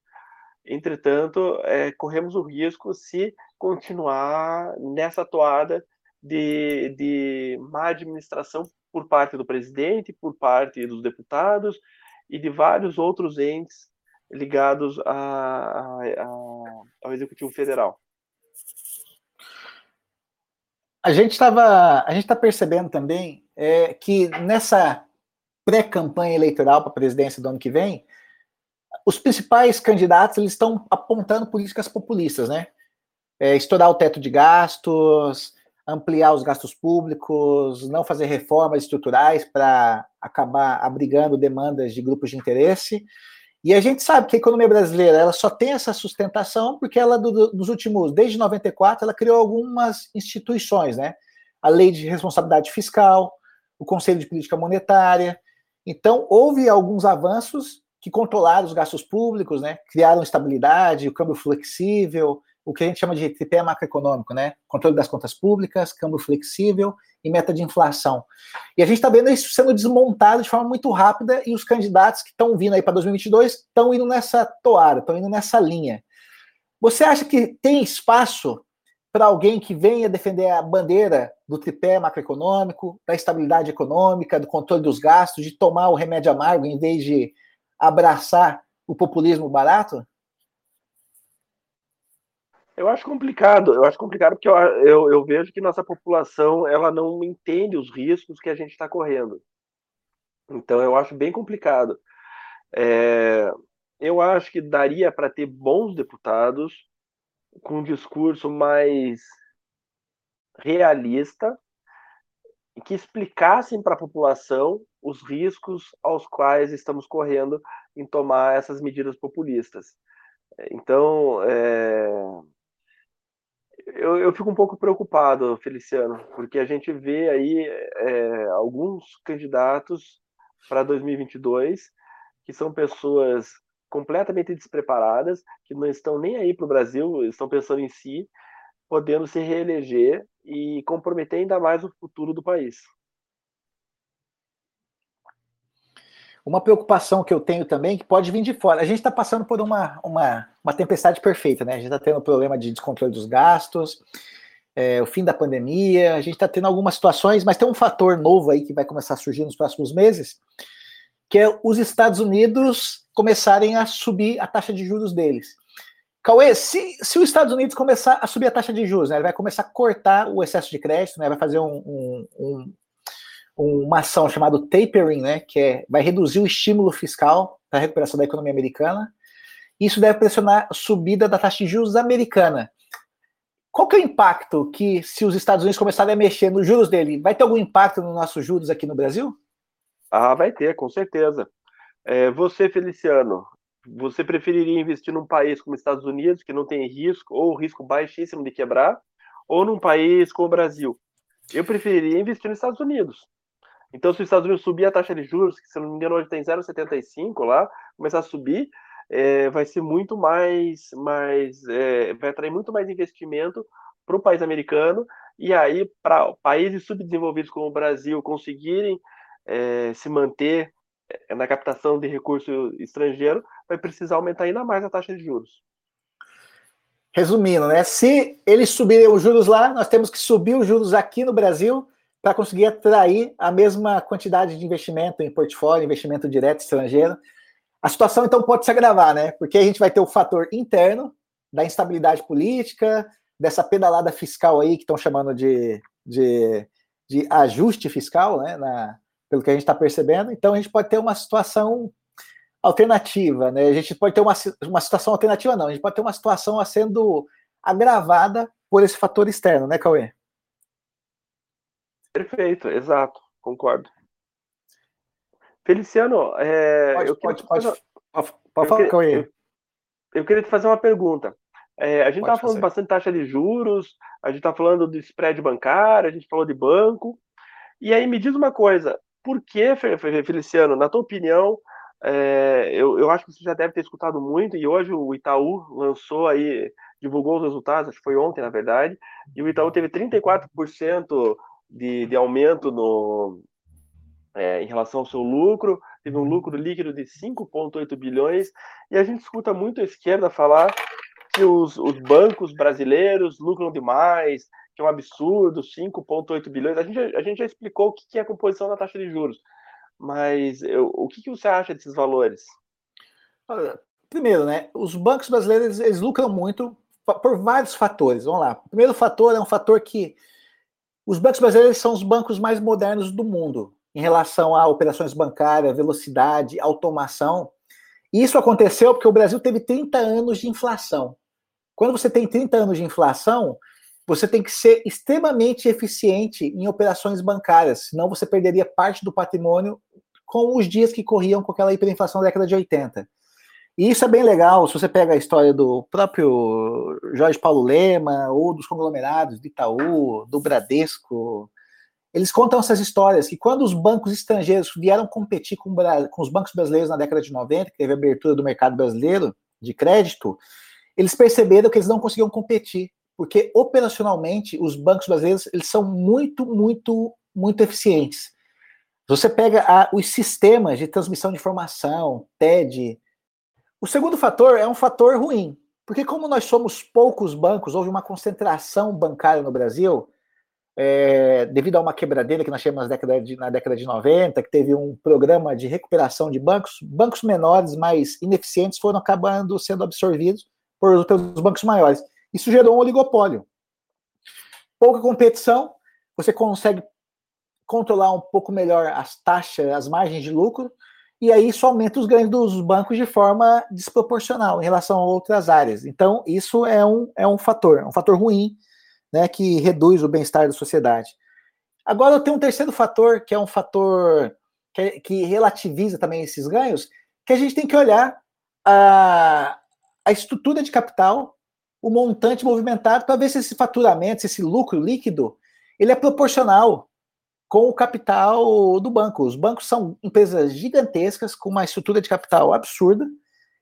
Entretanto, é, corremos o risco se continuar nessa toada de, de má administração por parte do presidente, por parte dos deputados e de vários outros entes ligados a, a, a, ao Executivo Federal a gente estava, a gente está percebendo também é, que nessa pré-campanha eleitoral para a presidência do ano que vem, os principais candidatos eles estão apontando políticas populistas, né? É, estourar o teto de gastos, ampliar os gastos públicos, não fazer reformas estruturais para acabar abrigando demandas de grupos de interesse. E a gente sabe que a economia brasileira ela só tem essa sustentação porque ela, do, dos últimos, desde 94, ela criou algumas instituições, né? A lei de responsabilidade fiscal, o Conselho de Política Monetária. Então, houve alguns avanços que controlaram os gastos públicos, né? Criaram estabilidade, o câmbio flexível, o que a gente chama de tripé macroeconômico, né? Controle das contas públicas, câmbio flexível e meta de inflação. E a gente está vendo isso sendo desmontado de forma muito rápida e os candidatos que estão vindo aí para 2022 estão indo nessa toada, estão indo nessa linha. Você acha que tem espaço para alguém que venha defender a bandeira do tripé macroeconômico, da estabilidade econômica, do controle dos gastos, de tomar o remédio amargo em vez de abraçar o populismo barato? Eu acho complicado, eu acho complicado porque eu, eu, eu, vejo que nossa população ela não entende os riscos que a gente está correndo. Então eu acho bem complicado. É, eu acho que daria para ter bons deputados com um discurso mais realista que explicassem para a população os riscos aos quais estamos correndo em tomar essas medidas populistas. Então, é, eu, eu fico um pouco preocupado, Feliciano, porque a gente vê aí é, alguns candidatos para 2022 que são pessoas completamente despreparadas, que não estão nem aí para o Brasil, estão pensando em si, podendo se reeleger e comprometer ainda mais o futuro do país. Uma preocupação que eu tenho também, que pode vir de fora. A gente está passando por uma, uma, uma tempestade perfeita, né? A gente está tendo problema de descontrole dos gastos, é, o fim da pandemia, a gente está tendo algumas situações, mas tem um fator novo aí que vai começar a surgir nos próximos meses, que é os Estados Unidos começarem a subir a taxa de juros deles. Cauê, se, se os Estados Unidos começar a subir a taxa de juros, né, ele vai começar a cortar o excesso de crédito, né, vai fazer um, um, um uma ação chamada tapering, né, que é, vai reduzir o estímulo fiscal para a recuperação da economia americana. Isso deve pressionar a subida da taxa de juros americana. Qual que é o impacto que, se os Estados Unidos começarem a mexer nos juros dele, vai ter algum impacto nos nossos juros aqui no Brasil? Ah, vai ter, com certeza. É, você, Feliciano, você preferiria investir num país como Estados Unidos, que não tem risco, ou risco baixíssimo de quebrar, ou num país como o Brasil? Eu preferiria investir nos Estados Unidos. Então, se os Estados Unidos subir a taxa de juros, que se não me engano hoje tem 0,75 lá, começar a subir, é, vai ser muito mais, mais é, vai atrair muito mais investimento para o país americano, e aí para países subdesenvolvidos como o Brasil conseguirem é, se manter é, na captação de recurso estrangeiro, vai precisar aumentar ainda mais a taxa de juros. Resumindo, né? Se eles subirem os juros lá, nós temos que subir os juros aqui no Brasil para conseguir atrair a mesma quantidade de investimento em portfólio, investimento direto estrangeiro. A situação, então, pode se agravar, né? Porque a gente vai ter o fator interno da instabilidade política, dessa pedalada fiscal aí que estão chamando de, de, de, ajuste fiscal, né? Na, pelo que a gente está percebendo. Então, a gente pode ter uma situação alternativa, né? A gente pode ter uma, uma situação alternativa, não. A gente pode ter uma situação sendo agravada por esse fator externo, né, Cauê? Perfeito, exato, concordo. Feliciano, é, pode, eu pode, pode, pode, pode falar com ele. Eu, eu, queria te fazer uma pergunta. É, a gente está falando bastante taxa de juros, a gente está falando do spread bancário, a gente falou de banco. E aí me diz uma coisa, por que, Feliciano, na tua opinião, é, eu, eu acho que você já deve ter escutado muito, e hoje o Itaú lançou aí, divulgou os resultados, acho que foi ontem, na verdade, e o Itaú teve 34% de, de aumento no, é, em relação ao seu lucro, teve um lucro líquido de 5,8 bilhões, e a gente escuta muito a esquerda falar que os, os bancos brasileiros lucram demais, que é um absurdo, 5,8 bilhões. A gente, a gente já explicou o que é a composição da taxa de juros, mas eu, o que, que você acha desses valores? Primeiro, né, os bancos brasileiros eles lucram muito por vários fatores. Vamos lá. O primeiro fator é um fator que os bancos brasileiros são os bancos mais modernos do mundo em relação a operações bancárias, velocidade, automação. E isso aconteceu porque o Brasil teve 30 anos de inflação. Quando você tem 30 anos de inflação, você tem que ser extremamente eficiente em operações bancárias, senão você perderia parte do patrimônio com os dias que corriam com aquela hiperinflação da década de 80. E isso é bem legal, se você pega a história do próprio Jorge Paulo Lema, ou dos conglomerados do Itaú, do Bradesco, eles contam essas histórias, que quando os bancos estrangeiros vieram competir com, com os bancos brasileiros na década de 90, que teve a abertura do mercado brasileiro de crédito, eles perceberam que eles não conseguiam competir, porque operacionalmente os bancos brasileiros eles são muito, muito, muito eficientes. Você pega a, os sistemas de transmissão de informação, TED. O segundo fator é um fator ruim, porque como nós somos poucos bancos, houve uma concentração bancária no Brasil, é, devido a uma quebradeira que nós tivemos na década, de, na década de 90, que teve um programa de recuperação de bancos, bancos menores, mais ineficientes, foram acabando sendo absorvidos por, pelos bancos maiores. Isso gerou um oligopólio. Pouca competição, você consegue controlar um pouco melhor as taxas, as margens de lucro, e aí isso aumenta os ganhos dos bancos de forma desproporcional em relação a outras áreas. Então, isso é um, é um fator, um fator ruim né, que reduz o bem-estar da sociedade. Agora, eu tenho um terceiro fator, que é um fator que, que relativiza também esses ganhos, que a gente tem que olhar a, a estrutura de capital, o montante movimentado, para ver se esse faturamento, se esse lucro líquido, ele é proporcional com o capital do banco. Os bancos são empresas gigantescas, com uma estrutura de capital absurda,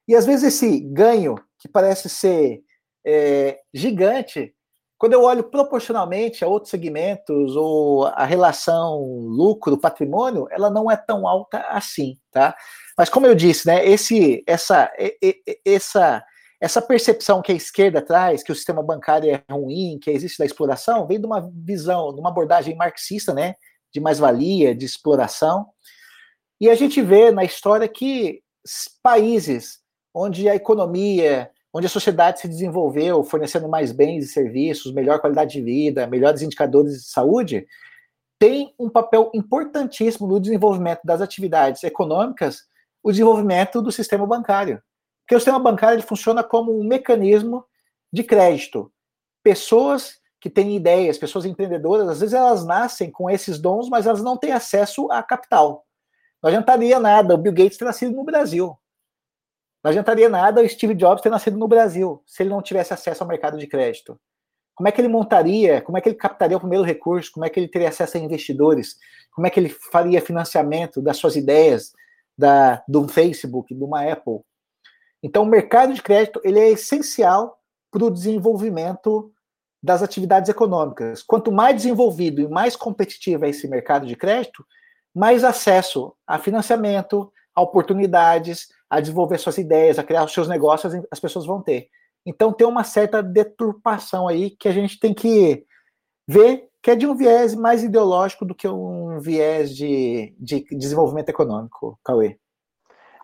e às vezes esse ganho, que parece ser é, gigante, quando eu olho proporcionalmente a outros segmentos ou a relação lucro-patrimônio, ela não é tão alta assim, tá? Mas como eu disse, né, esse, essa, essa, essa percepção que a esquerda traz, que o sistema bancário é ruim, que existe da exploração, vem de uma visão, de uma abordagem marxista, né, de mais-valia, de exploração. E a gente vê na história que países onde a economia, onde a sociedade se desenvolveu, fornecendo mais bens e serviços, melhor qualidade de vida, melhores indicadores de saúde, tem um papel importantíssimo no desenvolvimento das atividades econômicas, o desenvolvimento do sistema bancário. Porque o sistema bancário ele funciona como um mecanismo de crédito. Pessoas que têm ideias, pessoas empreendedoras, às vezes elas nascem com esses dons, mas elas não têm acesso a capital. Não adiantaria nada o Bill Gates ter nascido no Brasil. Não adiantaria nada o Steve Jobs ter nascido no Brasil, se ele não tivesse acesso ao mercado de crédito. Como é que ele montaria, como é que ele captaria o primeiro recurso, como é que ele teria acesso a investidores, como é que ele faria financiamento das suas ideias, da, do Facebook, de uma Apple. Então, o mercado de crédito ele é essencial para o desenvolvimento das atividades econômicas. Quanto mais desenvolvido e mais competitivo é esse mercado de crédito, mais acesso a financiamento, a oportunidades, a desenvolver suas ideias, a criar os seus negócios, as pessoas vão ter. Então tem uma certa deturpação aí que a gente tem que ver que é de um viés mais ideológico do que um viés de, de desenvolvimento econômico, Cauê.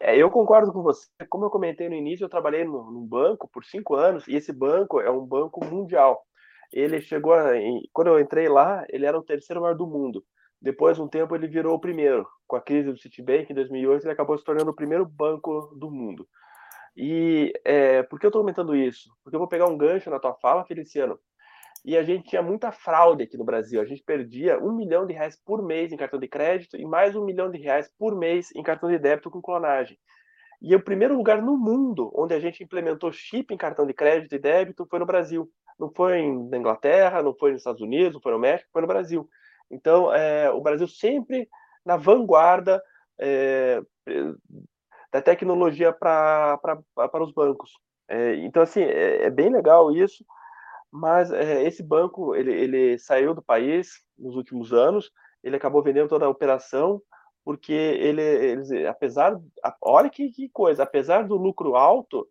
É, eu concordo com você. Como eu comentei no início, eu trabalhei num banco por cinco anos e esse banco é um banco mundial. Ele chegou, a, quando eu entrei lá, ele era o terceiro maior do mundo. Depois de um tempo, ele virou o primeiro. Com a crise do Citibank em 2008, ele acabou se tornando o primeiro banco do mundo. E é, por que eu estou comentando isso? Porque eu vou pegar um gancho na tua fala, Feliciano. E a gente tinha muita fraude aqui no Brasil. A gente perdia um milhão de reais por mês em cartão de crédito e mais um milhão de reais por mês em cartão de débito com clonagem. E o primeiro lugar no mundo onde a gente implementou chip em cartão de crédito e débito foi no Brasil. Não foi na Inglaterra, não foi nos Estados Unidos, não foi no México, foi no Brasil. Então, é, o Brasil sempre na vanguarda é, da tecnologia para os bancos. É, então, assim, é, é, bem legal isso, mas é, esse banco, ele, ele saiu do país nos últimos anos, ele acabou vendendo toda a operação, porque ele, ele apesar, olha que, que coisa, apesar do lucro alto,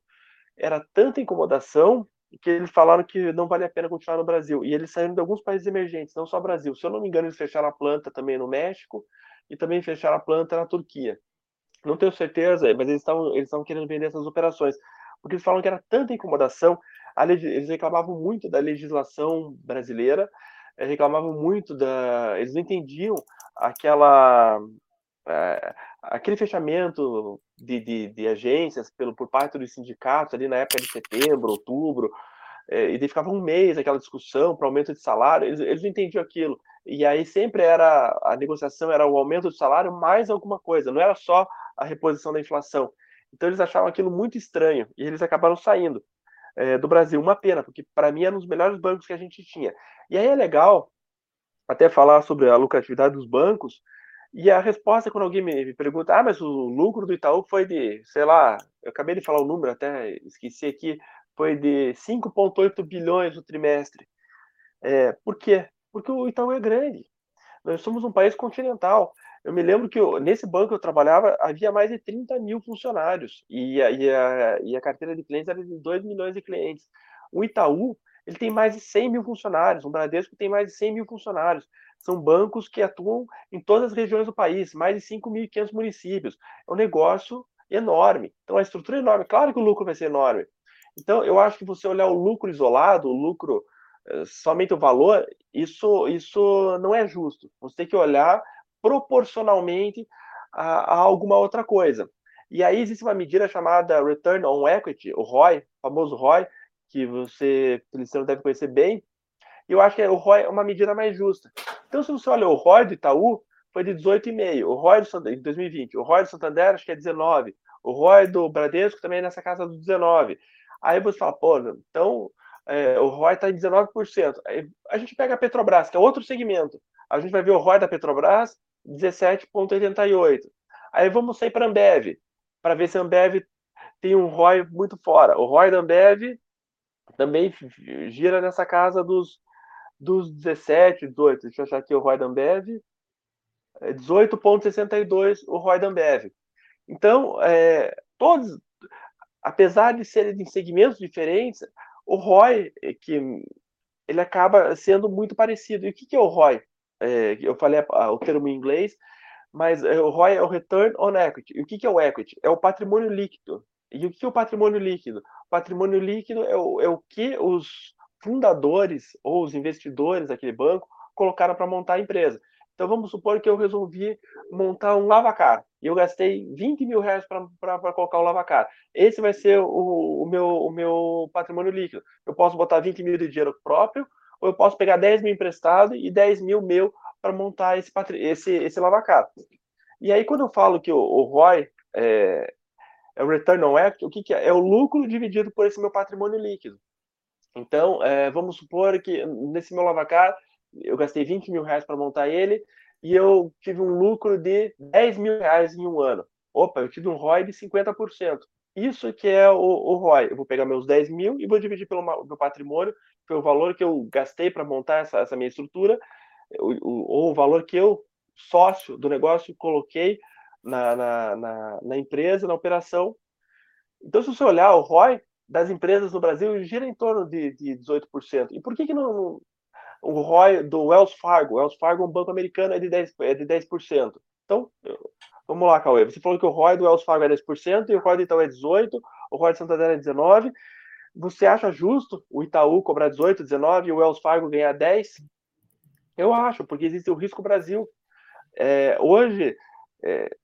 era tanta incomodação que eles falaram que não vale a pena continuar no Brasil. E eles saíram de alguns países emergentes, não só Brasil. Se eu não me engano, eles fecharam a planta também no México e também fecharam a planta na Turquia. Não tenho certeza, mas eles estavam eles querendo vender essas operações, porque eles falaram que era tanta incomodação, eles reclamavam muito da legislação brasileira, eh, reclamavam muito da, eles não entendiam aquela aquele fechamento de, de, de, agências pelo, por parte dos sindicatos ali na época de setembro, outubro, é, e daí ficava um mês aquela discussão para aumento de salário, eles, eles não entendiam aquilo. E aí sempre era, a negociação era o aumento do salário mais alguma coisa, não era só a reposição da inflação. Então eles achavam aquilo muito estranho e eles acabaram saindo é, do Brasil. Uma pena, porque para mim era um dos melhores bancos que a gente tinha. E aí é legal até falar sobre a lucratividade dos bancos. E a resposta, quando alguém me pergunta, ah, mas o lucro do Itaú foi de, sei lá, eu acabei de falar o número, até esqueci aqui, foi de 5,8 bilhões no trimestre. É, por quê? Porque o Itaú é grande. Nós somos um país continental. Eu me lembro que eu, nesse banco que eu trabalhava havia mais de 30 mil funcionários e a, e a, e a carteira de clientes era de 2 milhões de clientes. O Itaú ele tem mais de 100 mil funcionários, o Bradesco tem mais de 100 mil funcionários. São bancos que atuam em todas as regiões do país, mais de 5.500 municípios. É um negócio enorme. Então, a estrutura é enorme. Claro que o lucro vai ser enorme. Então, eu acho que você olhar o lucro isolado, o lucro, eh, somente o valor, isso, isso não é justo. Você tem que olhar proporcionalmente a, a alguma outra coisa. E aí existe uma medida chamada Return on Equity, o ROI, famoso ROI, que você, Feliciano, deve conhecer bem. Eu acho que o ROI é uma medida mais justa. Então, se você olha o ROI do Itaú, foi de 18,5. O ROI do em 2020. O ROI do Santander, acho que é 19. O ROI do Bradesco também é nessa casa do 19. Aí você fala, pô, então é, o ROI está em 19%. Aí a gente pega a Petrobras, que é outro segmento. A gente vai ver o ROI da Petrobras, 17,88. Aí vamos sair para a Ambev, para ver se a Ambev tem um ROI muito fora. O ROI da Ambev também gira nessa casa dos, dos 17, 18. Deixa eu achar aqui o ROI da Ambev. 18,62 o ROI da Ambev. Então, é, todos, apesar de serem em segmentos diferentes, o ROI, é que ele acaba sendo muito parecido. E o que, que é o ROI? é, eu falei o termo em inglês, mas é, o ROI é o Return on Equity. E o que, que é o equity? É o patrimônio líquido. E o que é o patrimônio líquido? O patrimônio líquido é o, é o que os fundadores ou os investidores daquele banco colocaram para montar a empresa. Então vamos supor que eu resolvi montar um lavacar e eu gastei 20 mil reais para colocar o lavacar. Esse vai ser o, o, meu, o meu patrimônio líquido. Eu posso botar 20 mil de dinheiro próprio ou eu posso pegar 10 mil emprestado e 10 mil meu para montar esse, esse, esse lavacar. E aí, quando eu falo que o, o ROI é, é, o Return on Equity, o que, que é? É o lucro dividido por esse meu patrimônio líquido. Então, é, vamos supor que nesse meu lavacar, eu gastei 20 mil reais para montar ele e eu tive um lucro de 10 mil reais em um ano. Opa, eu tive um ROI de 50%. Isso que é o, o ROI. Eu vou pegar meus 10 mil e vou dividir pelo meu patrimônio, pelo valor que eu gastei para montar essa, essa, minha estrutura, ou o valor que eu, sócio do negócio, coloquei na, na, na, na, empresa, na operação. Então, se você olhar o ROI das empresas no Brasil, gira em torno de, de 18%. E por que, que não, o ROI do Wells Fargo? Wells Fargo é um banco americano, é de 10%. É de 10%. Então, Vamos lá, Cauê. Você falou que o ROI do Wells Fargo é 10% e o ROI do Itaú é 18%, o ROI do Santander é 19%. Você acha justo o Itaú cobrar 18, 19 e o Wells Fargo ganhar 10? Eu acho, porque existe o risco Brasil. É, hoje, é,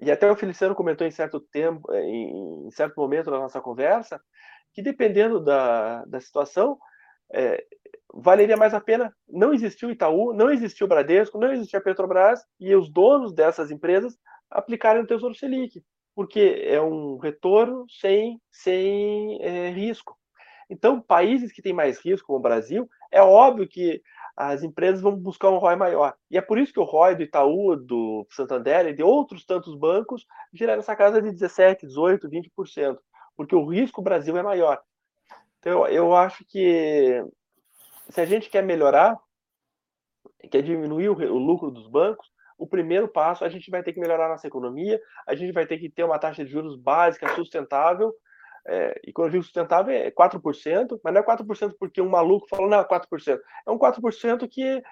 e até o Feliciano comentou em certo tempo, é, em, certo momento da nossa conversa, que dependendo da, da situação, é, valeria mais a pena não existir o Itaú, não existir o Bradesco, não existir a Petrobras e os donos dessas empresas aplicarem no Tesouro Selic, porque é um retorno sem, sem é, risco. Então, países que têm mais risco, como o Brasil, é óbvio que as empresas vão buscar um ROI maior. E é por isso que o ROI do Itaú, do Santander e de outros tantos bancos gira nessa casa de 17, 18, 20%, porque o risco Brasil é maior. Então, eu acho que se a gente quer melhorar, quer diminuir o, lucro dos bancos, o primeiro passo a gente vai ter que melhorar nossa economia, a gente vai ter que ter uma taxa de juros básica sustentável. É, e digo sustentável é 4%, mas não é 4% porque um maluco falou, não, é 4%. É um 4% que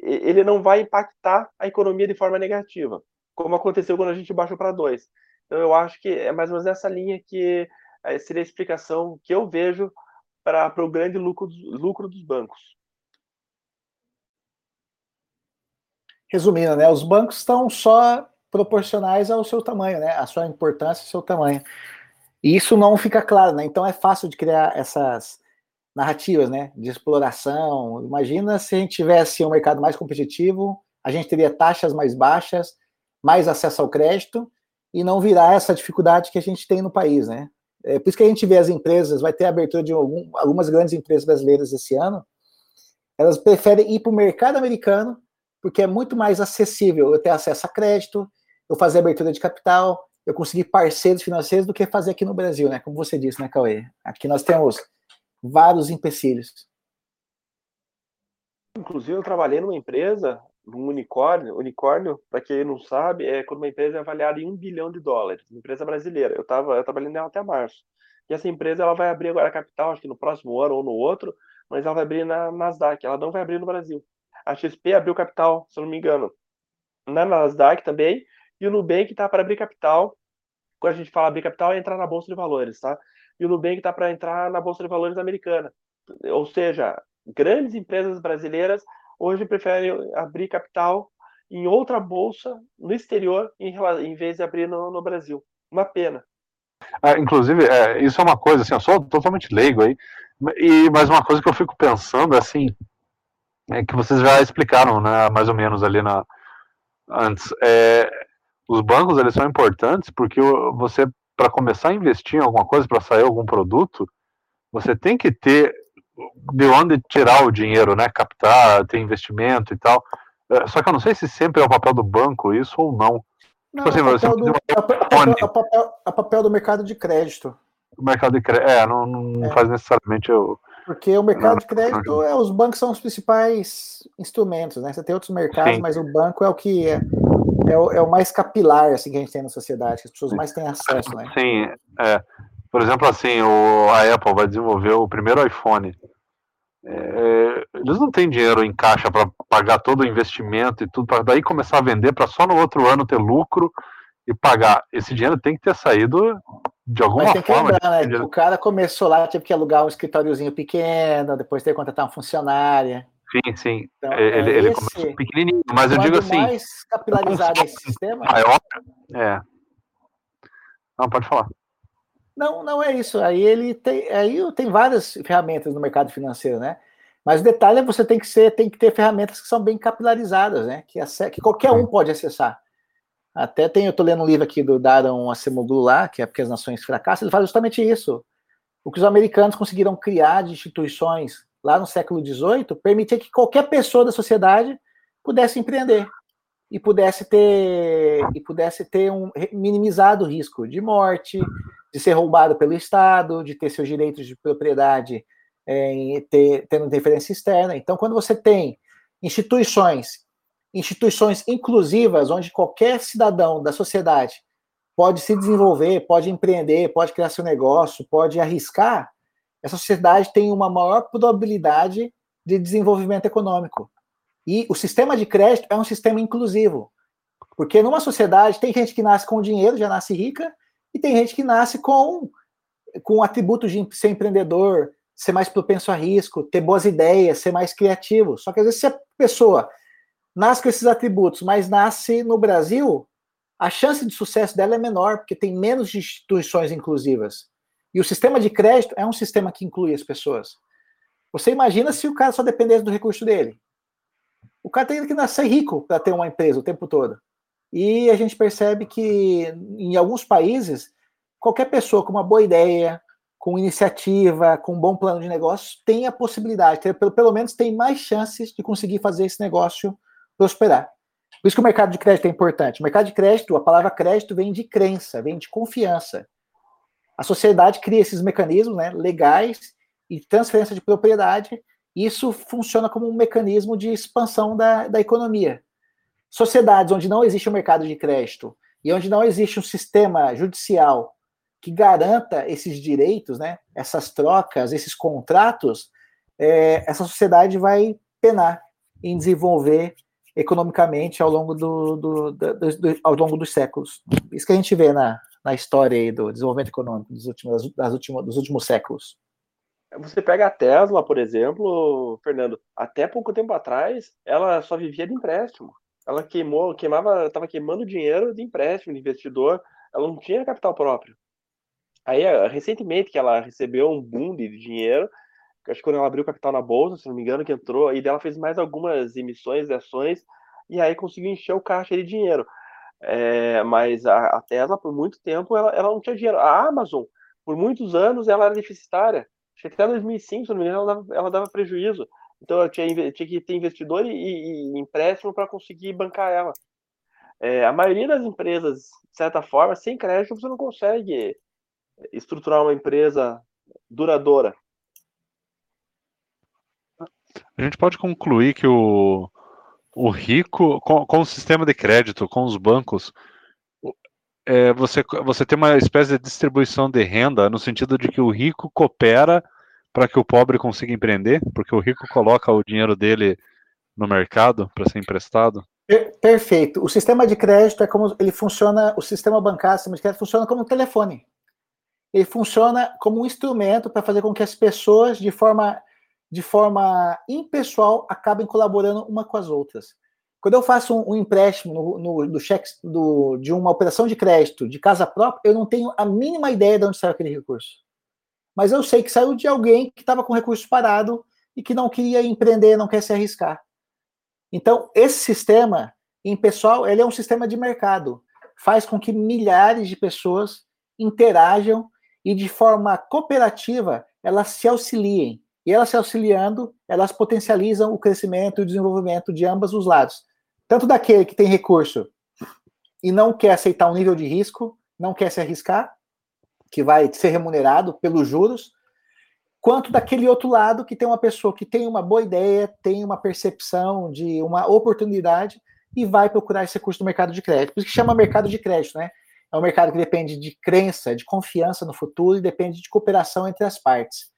ele não vai impactar a economia de forma negativa, como aconteceu quando a gente baixou para 2%. Então eu acho que é mais ou menos nessa linha que é, seria a explicação que eu vejo para o grande lucro, lucro dos bancos. resumindo, né, os bancos estão só proporcionais ao seu tamanho, né, a sua importância, ao seu tamanho. E isso não fica claro, né? Então é fácil de criar essas narrativas, né, de exploração. Imagina se a gente tivesse um mercado mais competitivo, a gente teria taxas mais baixas, mais acesso ao crédito e não virar essa dificuldade que a gente tem no país, né? É por isso que a gente vê as empresas, vai ter a abertura de algum, algumas grandes empresas brasileiras esse ano, elas preferem ir para o mercado americano, porque é muito mais acessível eu ter acesso a crédito, eu fazer abertura de capital, eu conseguir parceiros financeiros do que fazer aqui no Brasil, né? Como você disse, né, Cauê? Aqui nós temos vários empecilhos. Inclusive, eu trabalhei numa empresa, num unicórnio. Unicórnio, para quem não sabe, é quando uma empresa é avaliada em um bilhão de dólares. Uma empresa brasileira. Eu estava eu trabalhei nela até março. E essa empresa ela vai abrir agora capital, acho que no próximo ano ou no outro, mas ela vai abrir na Nasdaq. Ela não vai abrir no Brasil. A XP abriu capital, se eu não me engano, na Nasdaq também. E o Nubank está para abrir capital. Quando a gente fala abrir capital, é entrar na Bolsa de Valores, tá? E o Nubank está para entrar na Bolsa de Valores americana. Ou seja, grandes empresas brasileiras hoje preferem abrir capital em outra bolsa no exterior em, em vez de abrir no, no Brasil. Uma pena. Ah, inclusive, é, isso é uma coisa, assim, eu sou totalmente leigo aí, e, mas uma coisa que eu fico pensando, assim, é que vocês já explicaram, né, mais ou menos ali na, antes, é, os bancos, eles são importantes porque você, para começar a investir em alguma coisa, para sair algum produto, você tem que ter de onde tirar o dinheiro, né? Captar, ter investimento e tal. É, só que eu não sei se sempre é o papel do banco isso ou não. Não, tipo assim, é, papel do, é, papel, é, papel, é papel do mercado de crédito. O mercado de crédito, é, não, não é. faz necessariamente o. Porque o mercado não, de crédito, é, os bancos são os principais instrumentos, né? Você tem outros mercados, Sim. mas o banco é o que é, é, o, é o mais capilar assim, que a gente tem na sociedade, que as pessoas mais têm acesso, né? Sim, é. Por exemplo, assim, o, a Apple vai desenvolver o primeiro iPhone. É, eles não têm dinheiro em caixa para pagar todo o investimento e tudo, para daí começar a vender para só no outro ano ter lucro e pagar. Esse dinheiro tem que ter saído de alguma Mas tem que forma. Lembrar, né? O cara começou lá, teve que alugar um escritóriozinho pequeno, depois teve que contratar uma funcionária. Sim, sim. Então, ele, é ele começou pequenininho, mas eu digo assim. mais capilarizado esse sistema. Maior, é. Não, pode falar. Não, não é isso. Aí ele tem, aí tem várias ferramentas no mercado financeiro, né? Mas o detalhe é você tem que ser, tem que ter ferramentas que são bem capilarizadas, né? Que, que qualquer um pode acessar. Até tem, eu estou lendo um livro aqui do Daron Acemoglu lá, que é Porque as Nações Fracassam, ele fala justamente isso. O que os americanos conseguiram criar de instituições lá no século XVIII permitia que qualquer pessoa da sociedade pudesse empreender e pudesse ter e pudesse ter um minimizado o risco de morte, de ser roubado pelo Estado, de ter seus direitos de propriedade é, ter, tendo interferência externa. Então, quando você tem instituições, instituições inclusivas, onde qualquer cidadão da sociedade pode se desenvolver, pode empreender, pode criar seu negócio, pode arriscar, essa sociedade tem uma maior probabilidade de desenvolvimento econômico. E o sistema de crédito é um sistema inclusivo. Porque numa sociedade tem gente que nasce com dinheiro, já nasce rica, e tem gente que nasce com, com atributos de ser empreendedor, ser mais propenso a risco, ter boas ideias, ser mais criativo. Só que às vezes se a pessoa nasce com esses atributos, mas nasce no Brasil, a chance de sucesso dela é menor, porque tem menos instituições inclusivas. E o sistema de crédito é um sistema que inclui as pessoas. Você imagina se o cara só dependesse do recurso dele. O cara tem que nascer rico para ter uma empresa o tempo todo. E a gente percebe que em alguns países, qualquer pessoa com uma boa ideia, com iniciativa, com um bom plano de negócio, tem a possibilidade, pelo, pelo menos tem mais chances de conseguir fazer esse negócio prosperar. Por isso que o mercado de crédito é importante. O mercado de crédito, a palavra crédito vem de crença, vem de confiança. A sociedade cria esses mecanismos né, legais e transferência de propriedade. Isso funciona como um mecanismo de expansão da, da economia. Sociedades onde não existe um mercado de crédito e onde não existe um sistema judicial que garanta esses direitos, né, essas trocas, esses contratos, é, essa sociedade vai penar em desenvolver economicamente ao longo, do, do, do, ao longo dos séculos. Isso que a gente vê na, na história do desenvolvimento econômico dos últimos, das últimos, dos últimos séculos. Você pega a Tesla, por exemplo, Fernando, até pouco tempo atrás, ela só vivia de empréstimo ela queimou, queimava, estava queimando dinheiro de empréstimo de investidor, ela não tinha capital próprio. Aí, eh, recentemente, que ela recebeu um boom de dinheiro, acho que quando ela abriu capital na bolsa, se não me engano, que entrou, e dela fez mais algumas emissões de ações, e aí conseguiu encher o caixa de dinheiro. É, mas a, a, Tesla, por muito tempo, ela, ela não tinha dinheiro. A Amazon, por muitos anos, ela era deficitária. Acho que até 2005, se não me engano, ela dava, ela dava prejuízo. Então, eu tinha, tinha que ter investidor e, e, e empréstimo para conseguir bancar ela. É, a maioria das empresas, de certa forma, sem crédito, você não consegue estruturar uma empresa duradoura. A gente pode concluir que o, o rico, com, com o sistema de crédito, com os bancos, é, você, você tem uma espécie de distribuição de renda no sentido de que o rico coopera para que o pobre consiga empreender, porque o rico coloca o dinheiro dele no mercado para ser emprestado. Perfeito. O sistema de crédito é como ele funciona, o sistema bancário, o sistema de crédito funciona como um telefone. Ele funciona como um instrumento para fazer com que as pessoas, de forma de forma impessoal, acabem colaborando uma com as outras. Quando eu faço um, um empréstimo no, no, do cheque do, de uma operação de crédito de casa própria, eu não tenho a mínima ideia de onde saiu aquele recurso. Mas eu sei que saiu de alguém que estava com recurso parado e que não queria empreender, não quer se arriscar. Então, esse sistema, em pessoal, ele é um sistema de mercado. Faz com que milhares de pessoas interajam e, de forma cooperativa, elas se auxiliem. E elas se auxiliando, elas potencializam o crescimento e o desenvolvimento de ambos os lados. Tanto daquele que tem recurso e não quer aceitar um nível de risco, não quer se arriscar, que vai ser remunerado pelos juros, quanto daquele outro lado que tem uma pessoa que tem uma boa ideia, tem uma percepção de uma oportunidade e vai procurar esse recurso no mercado de crédito. Por isso que chama mercado de crédito, né? É um mercado que depende de crença, de confiança no futuro e depende de cooperação entre as partes.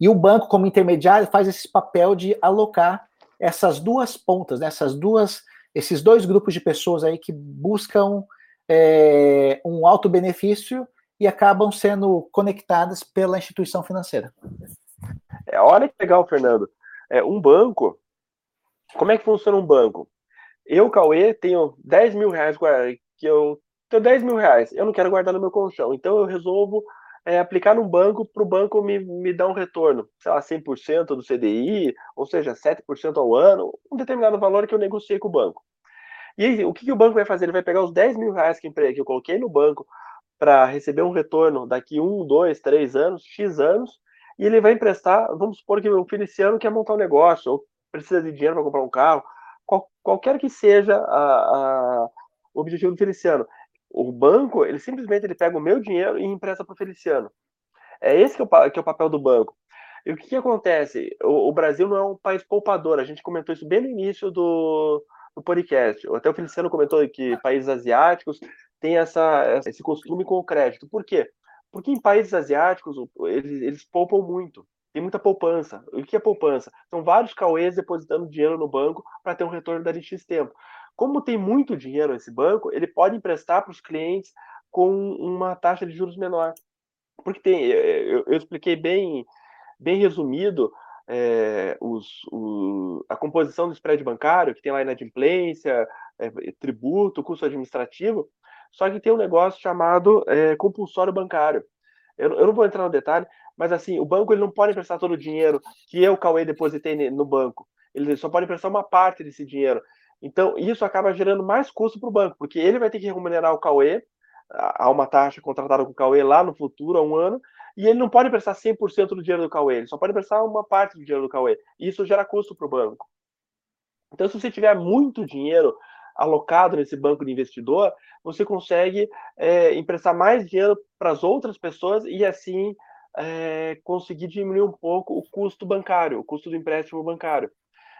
E o banco, como intermediário, faz esse papel de alocar essas duas pontas, né, essas duas, esses dois grupos de pessoas aí que buscam é, um alto benefício e acabam sendo conectadas pela instituição financeira. É, olha que legal, Fernando. É, um banco, como é que funciona um banco? Eu, Cauê, tenho 10 mil reais que eu tenho 10 mil reais, eu não quero guardar no meu colchão, então eu resolvo é, aplicar no banco para o banco me, me dar um retorno, sei lá, 100% do CDI, ou seja, 7% ao ano, um determinado valor que eu negociei com o banco. E aí, o que, que o banco vai fazer? Ele vai pegar os 10 mil reais que, eu coloquei no banco para receber um retorno daqui um, dois, três anos, X anos, e ele vai emprestar, vamos supor que o Feliciano quer montar um negócio, ou precisa de dinheiro para comprar um carro, qual, qualquer que seja a, a, o objetivo do Feliciano. O banco, ele simplesmente ele pega o meu dinheiro e empresta para o Feliciano. É esse que é, o, que é o papel do banco. E o que, que acontece? O, o, Brasil não é um país poupador. A gente comentou isso bem no início do, do podcast. Até o Feliciano comentou que países asiáticos têm essa, esse costume com o crédito. Por quê? Porque em países asiáticos eles, eles poupam muito. Tem muita poupança. O que é poupança? São vários cauês depositando dinheiro no banco para ter um retorno dali X tempo. Como tem muito dinheiro nesse banco, ele pode emprestar para os clientes com uma taxa de juros menor. Porque tem, eu, eu expliquei bem, bem resumido é, os, o, a composição do spread bancário, que tem lá inadimplência, é, tributo, custo administrativo, só que tem um negócio chamado é, compulsório bancário. Eu, eu, não vou entrar no detalhe, mas assim, o banco ele não pode emprestar todo o dinheiro que eu, Cauê, depositei no banco. Ele só pode emprestar uma parte desse dinheiro. Então, isso acaba gerando mais custo para o banco, porque ele vai ter que remunerar o Cauê a uma taxa contratada com o Cauê lá no futuro, há um ano, e ele não pode prestar 100% do dinheiro do Cauê, ele só pode prestar uma parte do dinheiro do Cauê. E isso gera custo para o banco. Então, se você tiver muito dinheiro alocado nesse banco de investidor, você consegue é, emprestar mais dinheiro para as outras pessoas e assim é, conseguir diminuir um pouco o custo bancário, o custo do empréstimo bancário.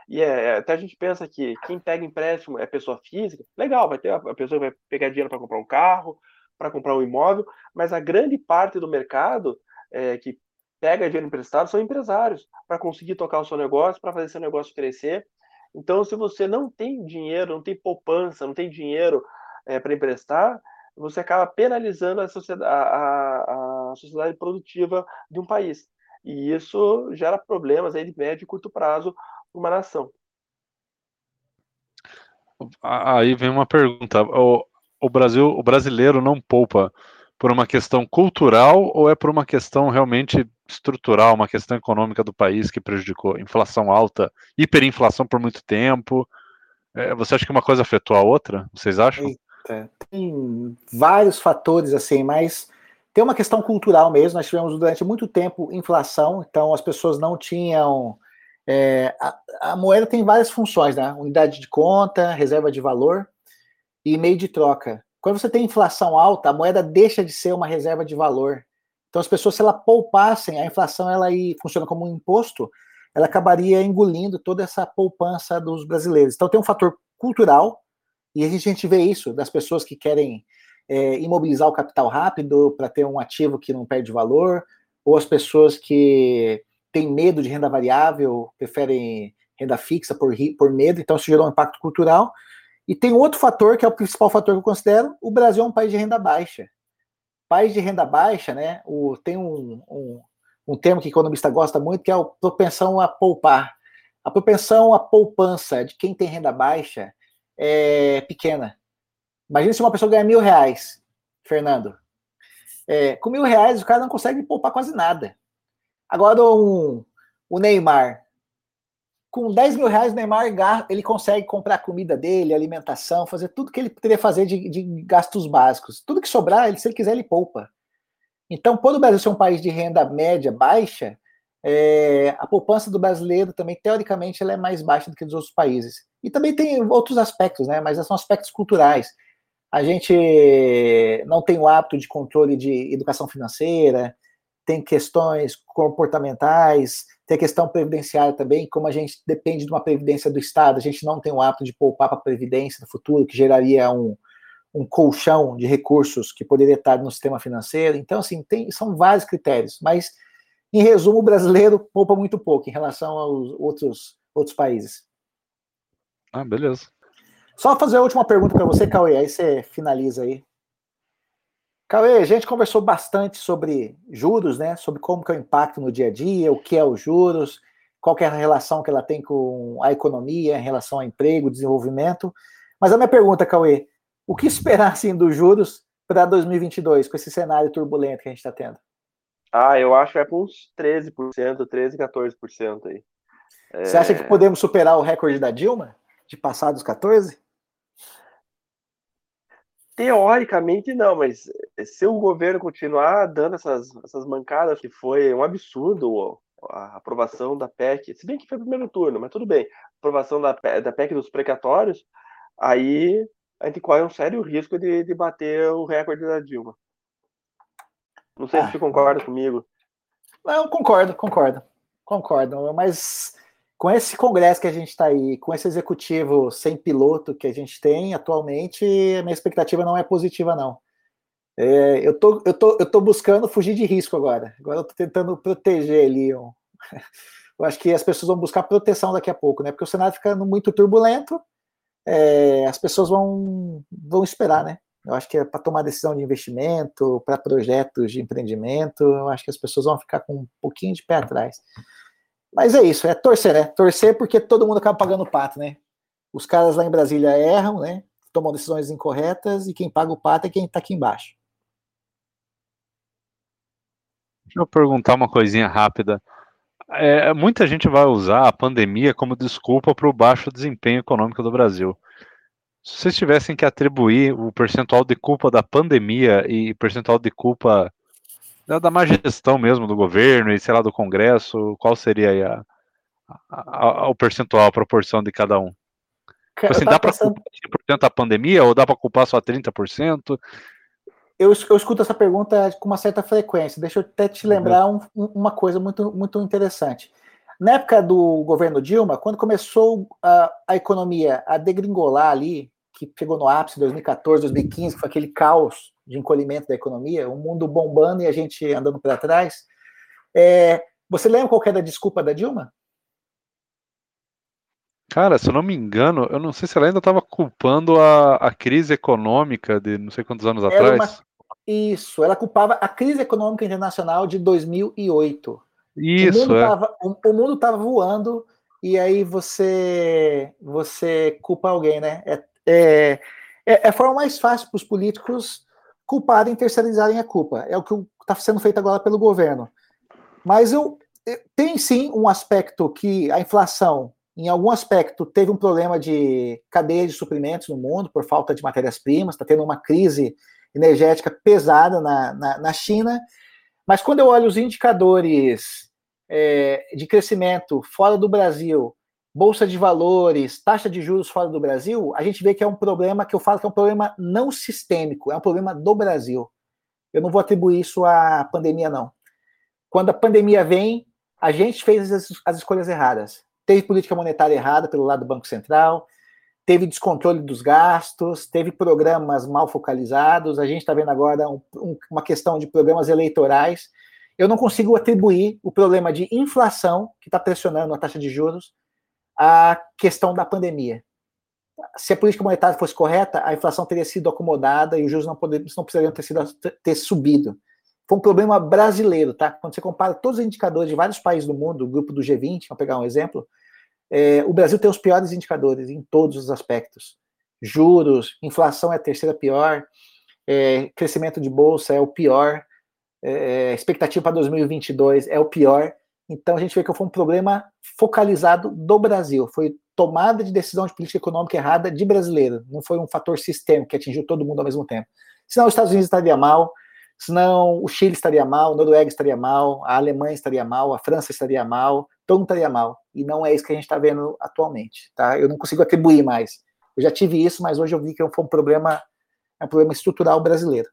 E é, é, até a gente pensa que quem pega empréstimo é pessoa física, legal, vai ter a pessoa vai pegar dinheiro para comprar um carro, para comprar um imóvel, mas a grande parte do mercado é, que pega dinheiro emprestado são empresários para conseguir tocar o seu negócio, para fazer seu negócio crescer. Então, se você não tem dinheiro, não tem poupança, não tem dinheiro é, para emprestar, você acaba penalizando a sociedade, a, a sociedade produtiva de um país. E isso gera problemas aí de médio e curto prazo uma nação. Aí vem uma pergunta: o, o Brasil, o brasileiro não poupa por uma questão cultural ou é por uma questão realmente estrutural, uma questão econômica do país que prejudicou? Inflação alta, hiperinflação por muito tempo. É, você acha que uma coisa afetou a outra? Vocês acham? Tem vários fatores assim, mas tem uma questão cultural mesmo. Nós tivemos durante muito tempo inflação, então as pessoas não tinham. É, a, a, moeda tem várias funções, né? Unidade de conta, reserva de valor e meio de troca. Quando você tem inflação alta, a moeda deixa de ser uma reserva de valor. Então as pessoas, se ela poupassem, a inflação ela aí funciona como um imposto, ela acabaria engolindo toda essa poupança dos brasileiros. Então tem um fator cultural, e a gente vê isso das pessoas que querem é, imobilizar o capital rápido para ter um ativo que não perde valor, ou as pessoas que têm medo de renda variável, preferem renda fixa por, por medo, então isso gerou um impacto cultural. E tem outro fator, que é o principal fator que eu considero, o Brasil é um país de renda baixa. País de renda baixa, né, o, tem um, um, um termo que economista gosta muito, que é a propensão a poupar. A propensão à poupança de quem tem renda baixa é pequena. Imagina se uma pessoa ganha mil reais, Fernando. É, com mil reais, o cara não consegue poupar quase nada. Agora, um, o Neymar. Com 10 mil reais, o Neymar ele consegue comprar a comida dele, alimentação, fazer tudo que ele poderia fazer de, de gastos básicos. Tudo que sobrar, ele, se ele quiser, ele poupa. Então, por o Brasil ser um país de renda média baixa, é, a poupança do brasileiro também, teoricamente, ela é mais baixa do que dos outros países. E também tem outros aspectos, né? Mas são aspectos culturais. A gente não tem o hábito de controle de educação financeira, tem questões comportamentais, tem a questão previdenciária também, como a gente depende de uma previdência do Estado, a gente não tem o hábito de poupar para a previdência no futuro, que geraria um, um colchão de recursos que poderia estar no sistema financeiro. Então, assim, tem, são vários critérios, mas, em resumo, o brasileiro poupa muito pouco em relação aos outros, outros países. Ah, beleza. Só fazer a última pergunta para você, Cauê, aí você finaliza aí. Cauê, a gente conversou bastante sobre juros, né? Sobre como que é o impacto no dia a dia, o que é os juros, qual é a relação que ela tem com a economia em relação ao emprego, desenvolvimento. Mas a minha pergunta, Cauê, o que esperar assim dos juros para 2022 com esse cenário turbulento que a gente está tendo? Ah, eu acho que vai para uns 13%, 13, 14% aí. Você é... acha que podemos superar o recorde da Dilma de passar dos 14? Teoricamente não, mas se o governo continuar dando essas, essas mancadas, que foi um absurdo a aprovação da PEC, se bem que foi o primeiro turno, mas tudo bem, aprovação da, da PEC dos precatórios, aí a gente corre um sério risco de, de bater o recorde da Dilma. Não sei ah, se você concorda comigo. Não, concordo, concordo. Concordo, mas com esse congresso que a gente está aí, com esse executivo sem piloto que a gente tem atualmente, a minha expectativa não é positiva, não. É, eu, tô, tô, eu tô buscando fugir de risco agora. Agora eu tô tentando proteger ali. Eu, *laughs* eu acho que as pessoas vão buscar proteção daqui a pouco, né? Porque o cenário fica muito turbulento, é, as pessoas vão, vão esperar, né? Eu acho que é para tomar decisão de investimento, para projetos de empreendimento, eu acho que as pessoas vão ficar com um pouquinho de pé atrás. Mas é isso, é torcer, né? Torcer porque todo mundo acaba pagando o pato, né? Os caras lá em Brasília erram, né? Tomam decisões incorretas e quem paga o pato é quem está aqui embaixo. Deixa eu perguntar uma coisinha rápida. É, muita gente vai usar a pandemia como desculpa para o baixo desempenho econômico do Brasil. Se vocês tivessem que atribuir o percentual de culpa da pandemia e percentual de culpa da, da má gestão mesmo do governo e, sei lá, do Congresso, qual seria a, a, a, o percentual, a proporção de cada um? Cara, tipo assim, dá para pensando... culpar 100% a pandemia ou dá para culpar só 30%? Eu, eu escuto essa pergunta com uma certa frequência. Deixa eu até te lembrar uhum. um, uma coisa muito, muito interessante. Na época do governo Dilma, quando começou a, a economia a degringolar ali, que chegou no ápice em 2014, 2015, que foi aquele caos de encolhimento da economia, o mundo bombando e a gente andando para trás. É, você lembra qual era a desculpa da Dilma? Cara, se eu não me engano, eu não sei se ela ainda estava culpando a, a crise econômica de não sei quantos anos era atrás. Uma, isso, ela culpava a crise econômica internacional de 2008. Isso, o mundo é. Tava, o, o mundo estava voando e aí você você culpa alguém, né? É, é, é, é a forma mais fácil para os políticos culparem e terceirizarem a culpa. É o que está sendo feito agora pelo governo. Mas eu, tem sim um aspecto que a inflação em algum aspecto, teve um problema de cadeia de suprimentos no mundo por falta de matérias-primas, está tendo uma crise energética pesada na, na, na, China. Mas quando eu olho os indicadores é, de crescimento fora do Brasil, bolsa de valores, taxa de juros fora do Brasil, a gente vê que é um problema que eu falo que é um problema não sistêmico, é um problema do Brasil. Eu não vou atribuir isso à pandemia, não. Quando a pandemia vem, a gente fez as, as escolhas erradas teve política monetária errada pelo lado do Banco Central, teve descontrole dos gastos, teve programas mal focalizados, a gente está vendo agora um, um, uma questão de programas eleitorais. Eu não consigo atribuir o problema de inflação, que está pressionando a taxa de juros, à questão da pandemia. Se a política monetária fosse correta, a inflação teria sido acomodada e os juros não, poder, não precisariam ter, sido, ter subido. Foi um problema brasileiro, tá? Quando você compara todos os indicadores de vários países do mundo, o grupo do G20, vamos pegar um exemplo, é, o Brasil tem os piores indicadores em todos os aspectos. Juros, inflação é a terceira pior, é, crescimento de bolsa é o pior, é expectativa para 2022 é o pior. Então a gente vê que foi um problema focalizado do Brasil, foi tomada de decisão de política econômica errada de brasileiro, não foi um fator sistêmico que atingiu todo mundo ao mesmo tempo. Senão os Estados Unidos estaria mal, senão o Chile estaria mal, a Noruega estaria mal, a Alemanha estaria mal, a França estaria mal, todo mundo estaria mal. E não é isso que a gente está vendo atualmente, tá? Eu não consigo atribuir mais. Eu já tive isso, mas hoje eu vi que foi um problema, é um problema estrutural brasileiro.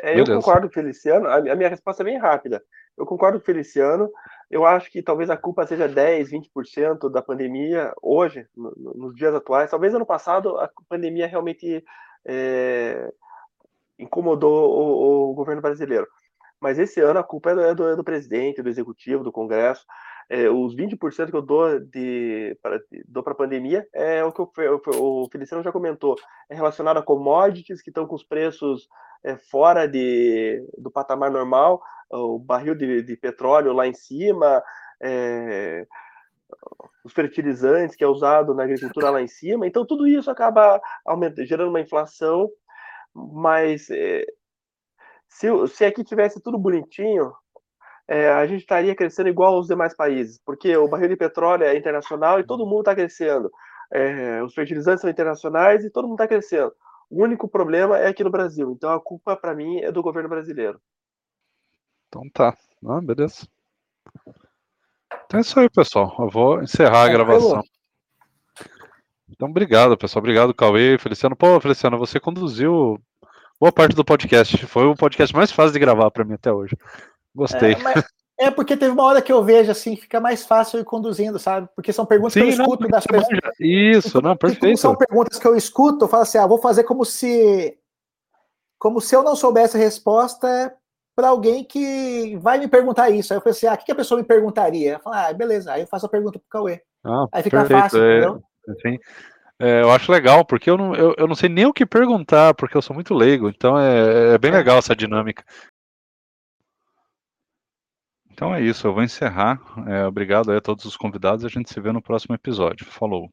É, eu concordo com o Feliciano, a minha resposta é bem rápida. Eu concordo com o Feliciano, eu acho que talvez a culpa seja 10, 20% da pandemia hoje, no, nos dias atuais. Talvez ano passado a pandemia realmente é, incomodou o, o, governo brasileiro. Mas esse ano a culpa é do, é do presidente, do executivo, do Congresso. É, os 20% que eu dou de para dou para a pandemia é o que o, o Feliciano já comentou, é relacionado a commodities que estão com os preços é, fora de, do patamar normal, o barril de, de petróleo lá em cima, é, os fertilizantes que é usado na agricultura lá em cima. Então tudo isso acaba aumentando, gerando uma inflação mas é, se, se aqui tivesse tudo bonitinho, é, a gente estaria crescendo igual aos demais países, porque o barril de petróleo é internacional e todo mundo está crescendo. É, os fertilizantes são internacionais e todo mundo está crescendo. O único problema é aqui no Brasil. Então a culpa, para mim, é do governo brasileiro. Então tá. Ah, beleza. Então é isso aí, pessoal. Eu vou encerrar a gravação. Então, obrigado, pessoal. Obrigado, Cauê, Feliciano. Pô, Feliciano, você conduziu boa parte do podcast. Foi o podcast mais fácil de gravar para mim até hoje. Gostei. É. É porque teve uma hora que eu vejo assim, fica mais fácil ir conduzindo, sabe? Porque são perguntas Sim, que eu escuto não, das pessoas. Isso, não, perfeito. são perguntas que eu escuto, eu falo assim, ah, vou fazer como se como se eu não soubesse a resposta para alguém que vai me perguntar isso. Aí eu pensei, ah, o que a pessoa me perguntaria? Eu falo, ah, beleza, aí eu faço a pergunta pro Cauê. Ah, aí fica perfeito, fácil, é... entendeu? Assim, é, eu acho legal, porque eu não, eu, eu não sei nem o que perguntar, porque eu sou muito leigo, então é, é bem é. legal essa dinâmica. Então é isso, eu vou encerrar. É, obrigado a todos os convidados. A gente se vê no próximo episódio. Falou.